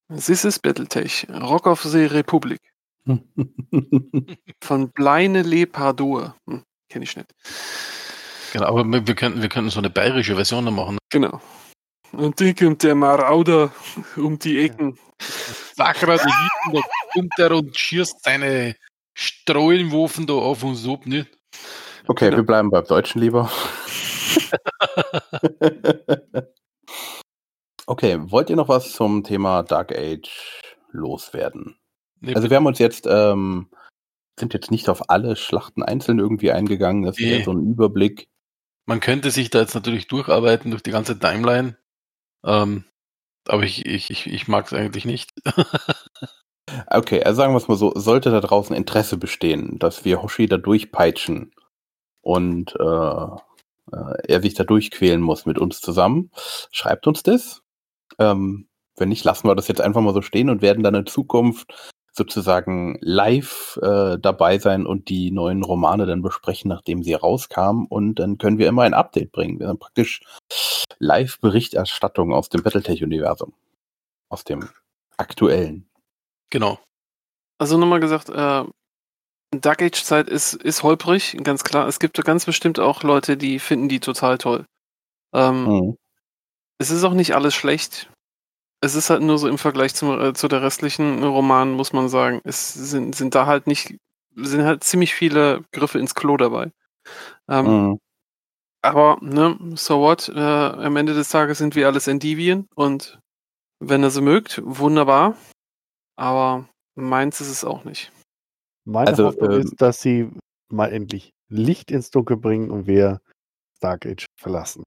This is Battletech, Rock of the Republic. Von Bleine Lepardur. Hm, Kenne ich nicht.
Genau, aber wir könnten, wir könnten so eine bayerische Version machen.
Genau. Und dann kommt der Marauder um die Ecken.
Sakra, die Hitten, da kommt er und schießt seine Streuenwaffen da auf uns ab, ne?
Okay,
Genau.
wir bleiben beim Deutschen lieber. <laughs> okay, wollt ihr noch was zum Thema Dark Age loswerden?
Nee,
Also wir haben uns jetzt, ähm, sind jetzt nicht auf alle Schlachten einzeln irgendwie eingegangen. Das ist
Nee.
eher so ein Überblick.
man könnte sich da jetzt natürlich durcharbeiten durch die ganze Timeline. Ähm, aber ich, ich, ich, ich mag es eigentlich nicht. <laughs>
Okay, also sagen wir es mal so, sollte da draußen Interesse bestehen, dass wir Hoshi da durchpeitschen und äh, äh, er sich da durchquälen muss mit uns zusammen, schreibt uns das. Ähm, wenn nicht, lassen wir das jetzt einfach mal so stehen und werden dann in Zukunft sozusagen live äh, dabei sein und die neuen Romane dann besprechen, nachdem sie rauskamen. Und dann können wir immer ein Update bringen. Wir haben praktisch Live-Berichterstattung aus dem Battletech-Universum. Aus dem aktuellen.
Genau.
Also nochmal gesagt, äh, Dark Age Zeit ist, ist holprig, ganz klar. Es gibt ganz bestimmt auch Leute, die finden die total toll. Ähm,
Mhm.
Es ist auch nicht alles schlecht. Es ist halt nur so im Vergleich zum, äh, zu der restlichen Roman, muss man sagen, es sind, sind da halt nicht, sind halt ziemlich viele Griffe ins Klo dabei. Ähm,
Mhm.
Aber, ne, so what? Äh, am Ende des Tages sind wir alles Endivien und wenn ihr sie mögt, wunderbar. Aber meins ist es auch nicht.
Meine
Also,
Hoffnung
ähm,
ist, dass sie mal endlich Licht ins Dunkel bringen und wir Dark Age verlassen.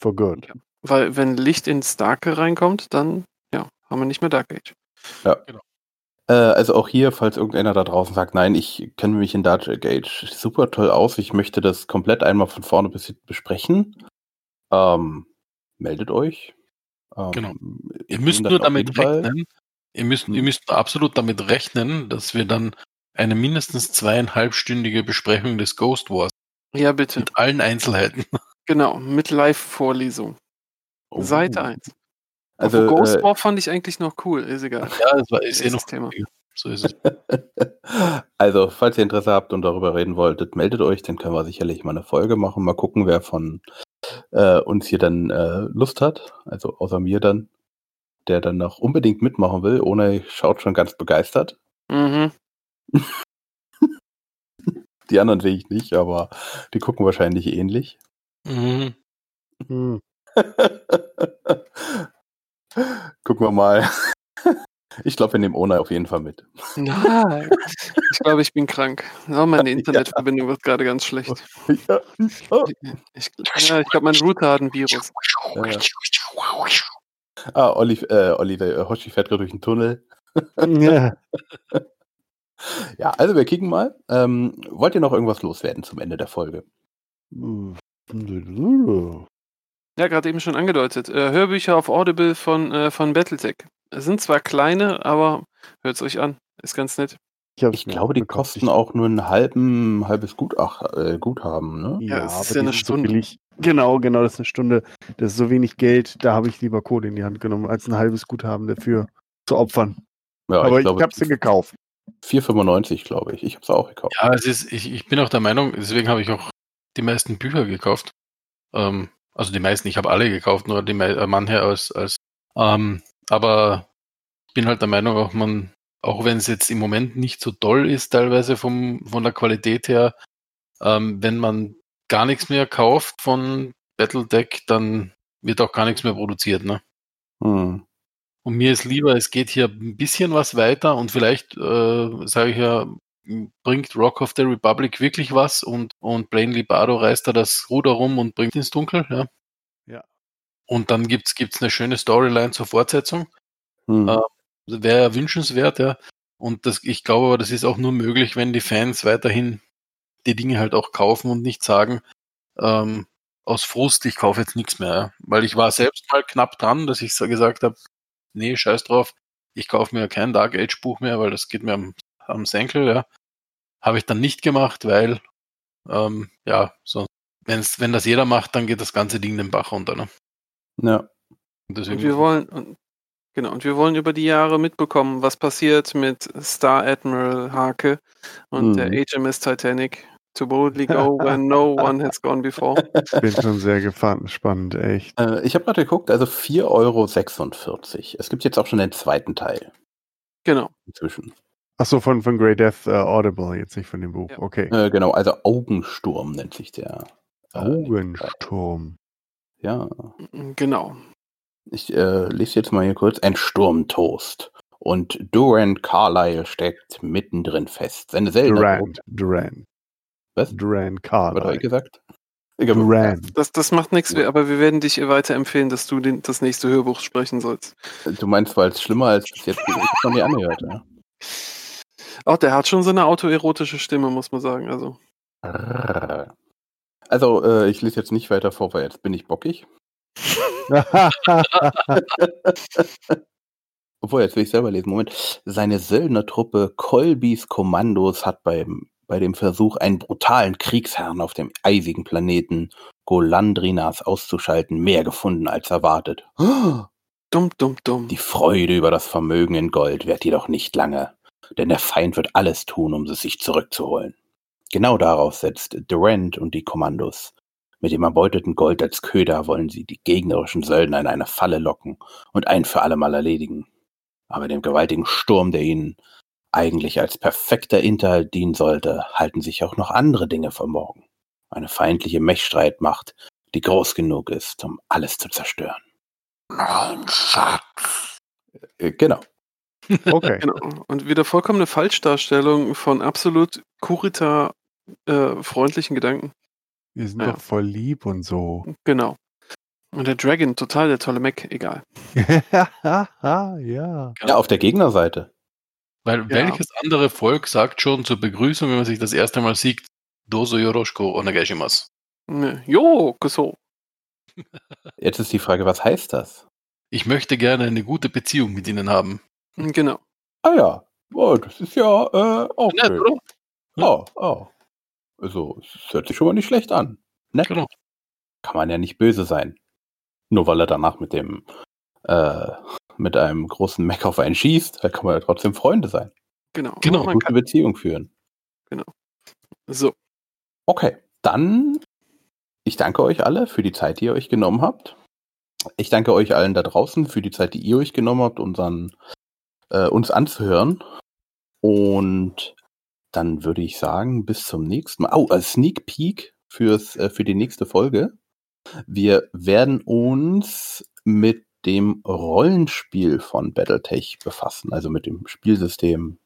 For good.
Weil wenn Licht ins Darke reinkommt, dann ja, haben wir nicht mehr Dark Age.
Äh, also auch hier, falls irgendeiner da draußen sagt, nein, ich kenne mich in Dark Age super toll aus, ich möchte das komplett einmal von vorne bis hinten besprechen, ähm, meldet euch. Ähm,
Genau. Ihr müsst nur
auf
damit
jeden Fall.
rechnen. Ihr müsst, ihr müsst absolut damit rechnen, dass wir dann eine mindestens zweieinhalbstündige Besprechung des Ghost Wars
Ja, bitte.
mit allen Einzelheiten.
Genau, mit Live-Vorlesung.
Oh.
Seite 1.
Also,
Also, Ghost
äh,
War fand ich eigentlich noch cool, ist egal.
Ja, das war, ist eh noch
das Thema.
So ist es. <laughs>
also, falls ihr Interesse habt und darüber reden wolltet, meldet euch, dann können wir sicherlich mal eine Folge machen. Mal gucken, wer von äh, uns hier dann äh, Lust hat. Also außer mir dann, der dann noch unbedingt mitmachen will. Ohne schaut schon ganz begeistert.
Mhm. <laughs>
Die anderen sehe ich nicht, aber die gucken wahrscheinlich ähnlich.
Mhm.
Hm. <laughs>
Gucken wir mal. <laughs> Ich glaube, wir nehmen Ona auf jeden Fall mit.
Nein. Ich glaube, ich bin krank. Oh, meine Internetverbindung wird gerade ganz schlecht.
Ja. Oh.
Ich, ja, ich glaube, mein Router hat ein Virus.
Ah, Olli, äh, Oliver, äh, Hoshi fährt gerade durch den Tunnel.
Ja. <laughs>
Ja, also wir kicken mal. Ähm, wollt ihr noch irgendwas loswerden zum Ende der Folge?
Ja, gerade eben schon angedeutet. Äh, Hörbücher auf Audible von, äh, von Battletech. Es sind zwar kleine, aber hört es euch an. Ist ganz nett.
Ich
mir
glaube, die kosten auch nur ein halben, halbes Gutach, äh, Guthaben, ne?
Ja,
Ja, aber
ist ja eine Stunde.
So billig. Genau, genau, das ist eine Stunde. Das ist so wenig Geld, da habe ich lieber Kohle in die Hand genommen, als ein halbes Guthaben dafür zu opfern.
Ja,
aber ich,
glaube,
habe sie gekauft.
4,95 glaube ich. Ich habe es auch gekauft.
Ja, es ist, ich, ich bin auch der Meinung, deswegen habe ich auch die meisten Bücher gekauft. Ähm, also die meisten, ich habe alle gekauft, nur die äh, manche als, als ähm, aber ich bin halt der Meinung, auch man, auch wenn es jetzt im Moment nicht so toll ist, teilweise vom, von der Qualität her, ähm, wenn man gar nichts mehr kauft von Battletech, dann wird auch gar nichts mehr produziert, ne?
Hm.
Und mir ist lieber, es geht hier ein bisschen was weiter und vielleicht, äh, sage ich ja, bringt Rock of the Republic wirklich was und, und Blaine Libardo reißt da das Ruder rum und bringt ins Dunkel, ja. Und dann gibt's gibt's eine schöne Storyline zur Fortsetzung.
Hm.
Äh, Wäre ja wünschenswert, ja. Und das, ich glaube aber, das ist auch nur möglich, wenn die Fans weiterhin die Dinge halt auch kaufen und nicht sagen, ähm, aus Frust, ich kaufe jetzt nichts mehr. Ja. Weil ich war selbst mal knapp dran, dass ich so gesagt habe, nee, scheiß drauf, ich kaufe mir kein Dark Age Buch mehr, weil das geht mir am, am Senkel, ja. Habe ich dann nicht gemacht, weil, ähm, ja, so, wenn's, wenn das jeder macht, dann geht das ganze Ding den Bach runter, ne?
ja.
Und deswegen,
Und wir wollen, und, genau, und wir wollen über die Jahre mitbekommen, was passiert mit Star Admiral Hake und
Mhm.
der HMS Titanic. To boldly go where no one has gone before.
Bin schon sehr gespannt, spannend, echt.
Äh, ich habe gerade geguckt, also 4,46 Euro. Es gibt jetzt auch schon den zweiten Teil
Genau.
inzwischen.
Achso, von, von Grey Death äh, Audible, jetzt nicht von dem Buch.
Ja.
Okay.
Äh, genau, also Augensturm nennt sich der. äh,
Augensturm.
Ja,
Genau.
Ich äh, lese jetzt mal hier kurz. Ein Sturmtoast. Und Durant Carlyle steckt mittendrin fest. Seine seltene
Durant. Durant.
Was?
Durant
Was habe ich
Carlyle.
gesagt? Ich hab-
Durant.
Das, das macht nichts, aber wir werden dich weiterempfehlen, dass du den, das nächste Hörbuch sprechen sollst.
Du meinst, weil es schlimmer als bis jetzt ich von dir angehört, ja?
Auch der hat schon so eine autoerotische Stimme, muss man sagen. Also.
Also, äh, ich lese jetzt nicht weiter vor, weil jetzt bin ich bockig. <laughs> Obwohl, jetzt will ich selber lesen. Moment. Seine Söldnertruppe Colbys Kommandos hat beim, bei dem Versuch, einen brutalen Kriegsherrn auf dem eisigen Planeten Golandrinas auszuschalten, mehr gefunden als erwartet. <gasps>
Dumm, dumm, dumm.
Die Freude über das Vermögen in Gold währt jedoch nicht lange, denn der Feind wird alles tun, um es sich zurückzuholen. Genau darauf setzt Durant und die Kommandos. Mit dem erbeuteten Gold als Köder wollen sie die gegnerischen Söldner in eine Falle locken und ein für allemal erledigen. Aber dem gewaltigen Sturm, der ihnen eigentlich als perfekter Hinterhalt dienen sollte, halten sich auch noch andere Dinge verborgen. Eine feindliche Mechstreitmacht, die groß genug ist, um alles zu zerstören. Mein Schatz. Äh, Genau. <laughs>
okay.
Genau. Und wieder vollkommene Falschdarstellung von absolut Kurita äh, freundlichen Gedanken.
Wir sind
Ja.
doch voll lieb und so.
Genau. Und der Dragon, total der tolle Mac, egal. <laughs>
ja.
Ja, auf der Gegnerseite.
weil
Ja.
welches andere Volk sagt schon zur Begrüßung, wenn man sich das erste Mal sieht, Doso Yoroshiko onegaishimasu?
Ne, Jo, so. <laughs>
Jetzt ist die Frage, was heißt das?
Ich möchte gerne eine gute Beziehung mit Ihnen haben.
Genau.
Ah ja, oh, das ist ja äh, auch
Nett,
schön.
oder?
Oh, oh. Also, es hört sich schon mal nicht schlecht an. Nett.
Genau.
Kann man ja nicht böse sein. Nur weil er danach mit dem äh, mit einem großen Mac auf einen schießt, da kann man ja trotzdem Freunde sein.
Genau.
Genau,
Man
Gute
kann,
Beziehung führen.
so.
Okay, dann ich danke euch alle für die Zeit, die ihr euch genommen habt. Ich danke euch allen da draußen für die Zeit, die ihr euch genommen habt, unseren, äh, uns anzuhören. Und dann würde ich sagen, bis zum nächsten Mal. Oh, als Sneak Peek fürs, äh, für die nächste Folge. Wir werden uns mit dem Rollenspiel von Battletech befassen, also mit dem Spielsystem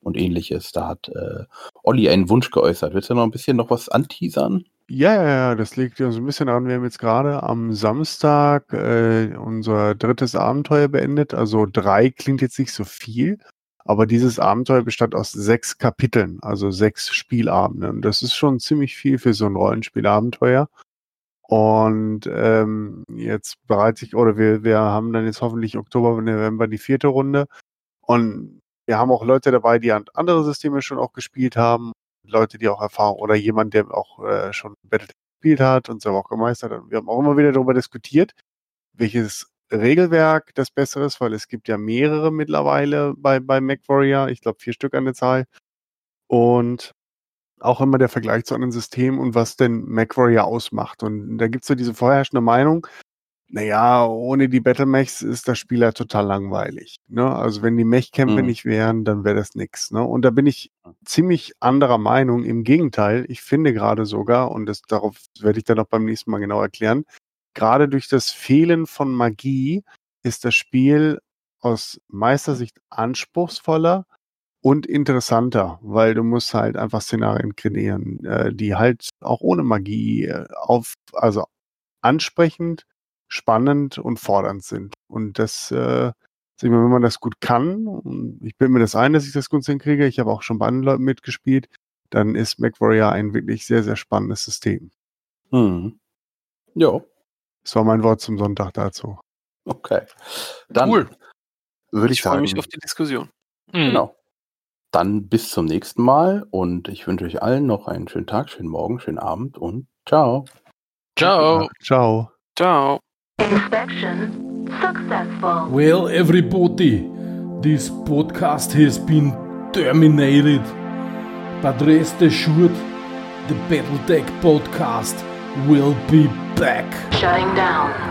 und ähnliches. Da hat äh, Olli einen Wunsch geäußert. Willst du noch ein bisschen noch was anteasern?
Ja, ja, ja, das liegt ja so ein bisschen daran, wir haben jetzt gerade am Samstag äh, unser drittes Abenteuer beendet. Also drei klingt jetzt nicht so viel, aber dieses Abenteuer bestand aus sechs Kapiteln, also sechs Spielabende. Und das ist schon ziemlich viel für so ein Rollenspielabenteuer. Und ähm, jetzt bereite ich, oder wir, wir haben dann jetzt hoffentlich Oktober, November die vierte Runde. Und wir haben auch Leute dabei, die andere Systeme schon auch gespielt haben. Leute, die auch Erfahrung oder jemand, der auch äh, schon Battletech gespielt hat und so auch gemeistert hat. Wir haben auch immer wieder darüber diskutiert, welches Regelwerk das bessere ist, weil es gibt ja mehrere mittlerweile bei, bei MacWarrior. Ich glaube vier Stück an der Zahl. Und auch immer der Vergleich zu anderen Systemen und was denn MacWarrior ausmacht. Und da gibt es so diese vorherrschende Meinung, naja, ohne die Battlemechs ist das Spiel ja total langweilig. Ne? Also wenn die Mechkämpfe
Mhm.
nicht wären, dann wäre das nix. Ne? Und da bin ich ziemlich anderer Meinung. Im Gegenteil, ich finde gerade sogar, und das darauf werde ich dann auch beim nächsten Mal genau erklären, gerade durch das Fehlen von Magie ist das Spiel aus Meistersicht anspruchsvoller und interessanter, weil du musst halt einfach Szenarien kreieren, äh, die halt auch ohne Magie äh, auf, also ansprechend spannend und fordernd sind. Und das, äh, wenn man das gut kann, und ich bin mir das ein, dass ich das gut hinkriege, ich habe auch schon bei anderen Leuten mitgespielt, dann ist MacWarrior ein wirklich sehr, sehr spannendes System.
Hm. Ja,
Das war mein Wort zum Sonntag dazu.
okay. Dann
Cool.
würde ich
Ich freue mich auf die Diskussion.
Mhm.
genau. Dann bis zum nächsten Mal und ich wünsche euch allen noch einen schönen Tag, schönen Morgen, schönen Abend und ciao.
Ciao.
Ciao.
Ciao.
Inspection successful.
Well, everybody, this podcast has been terminated. But rest assured, the Battletech podcast will be back.
Shutting down.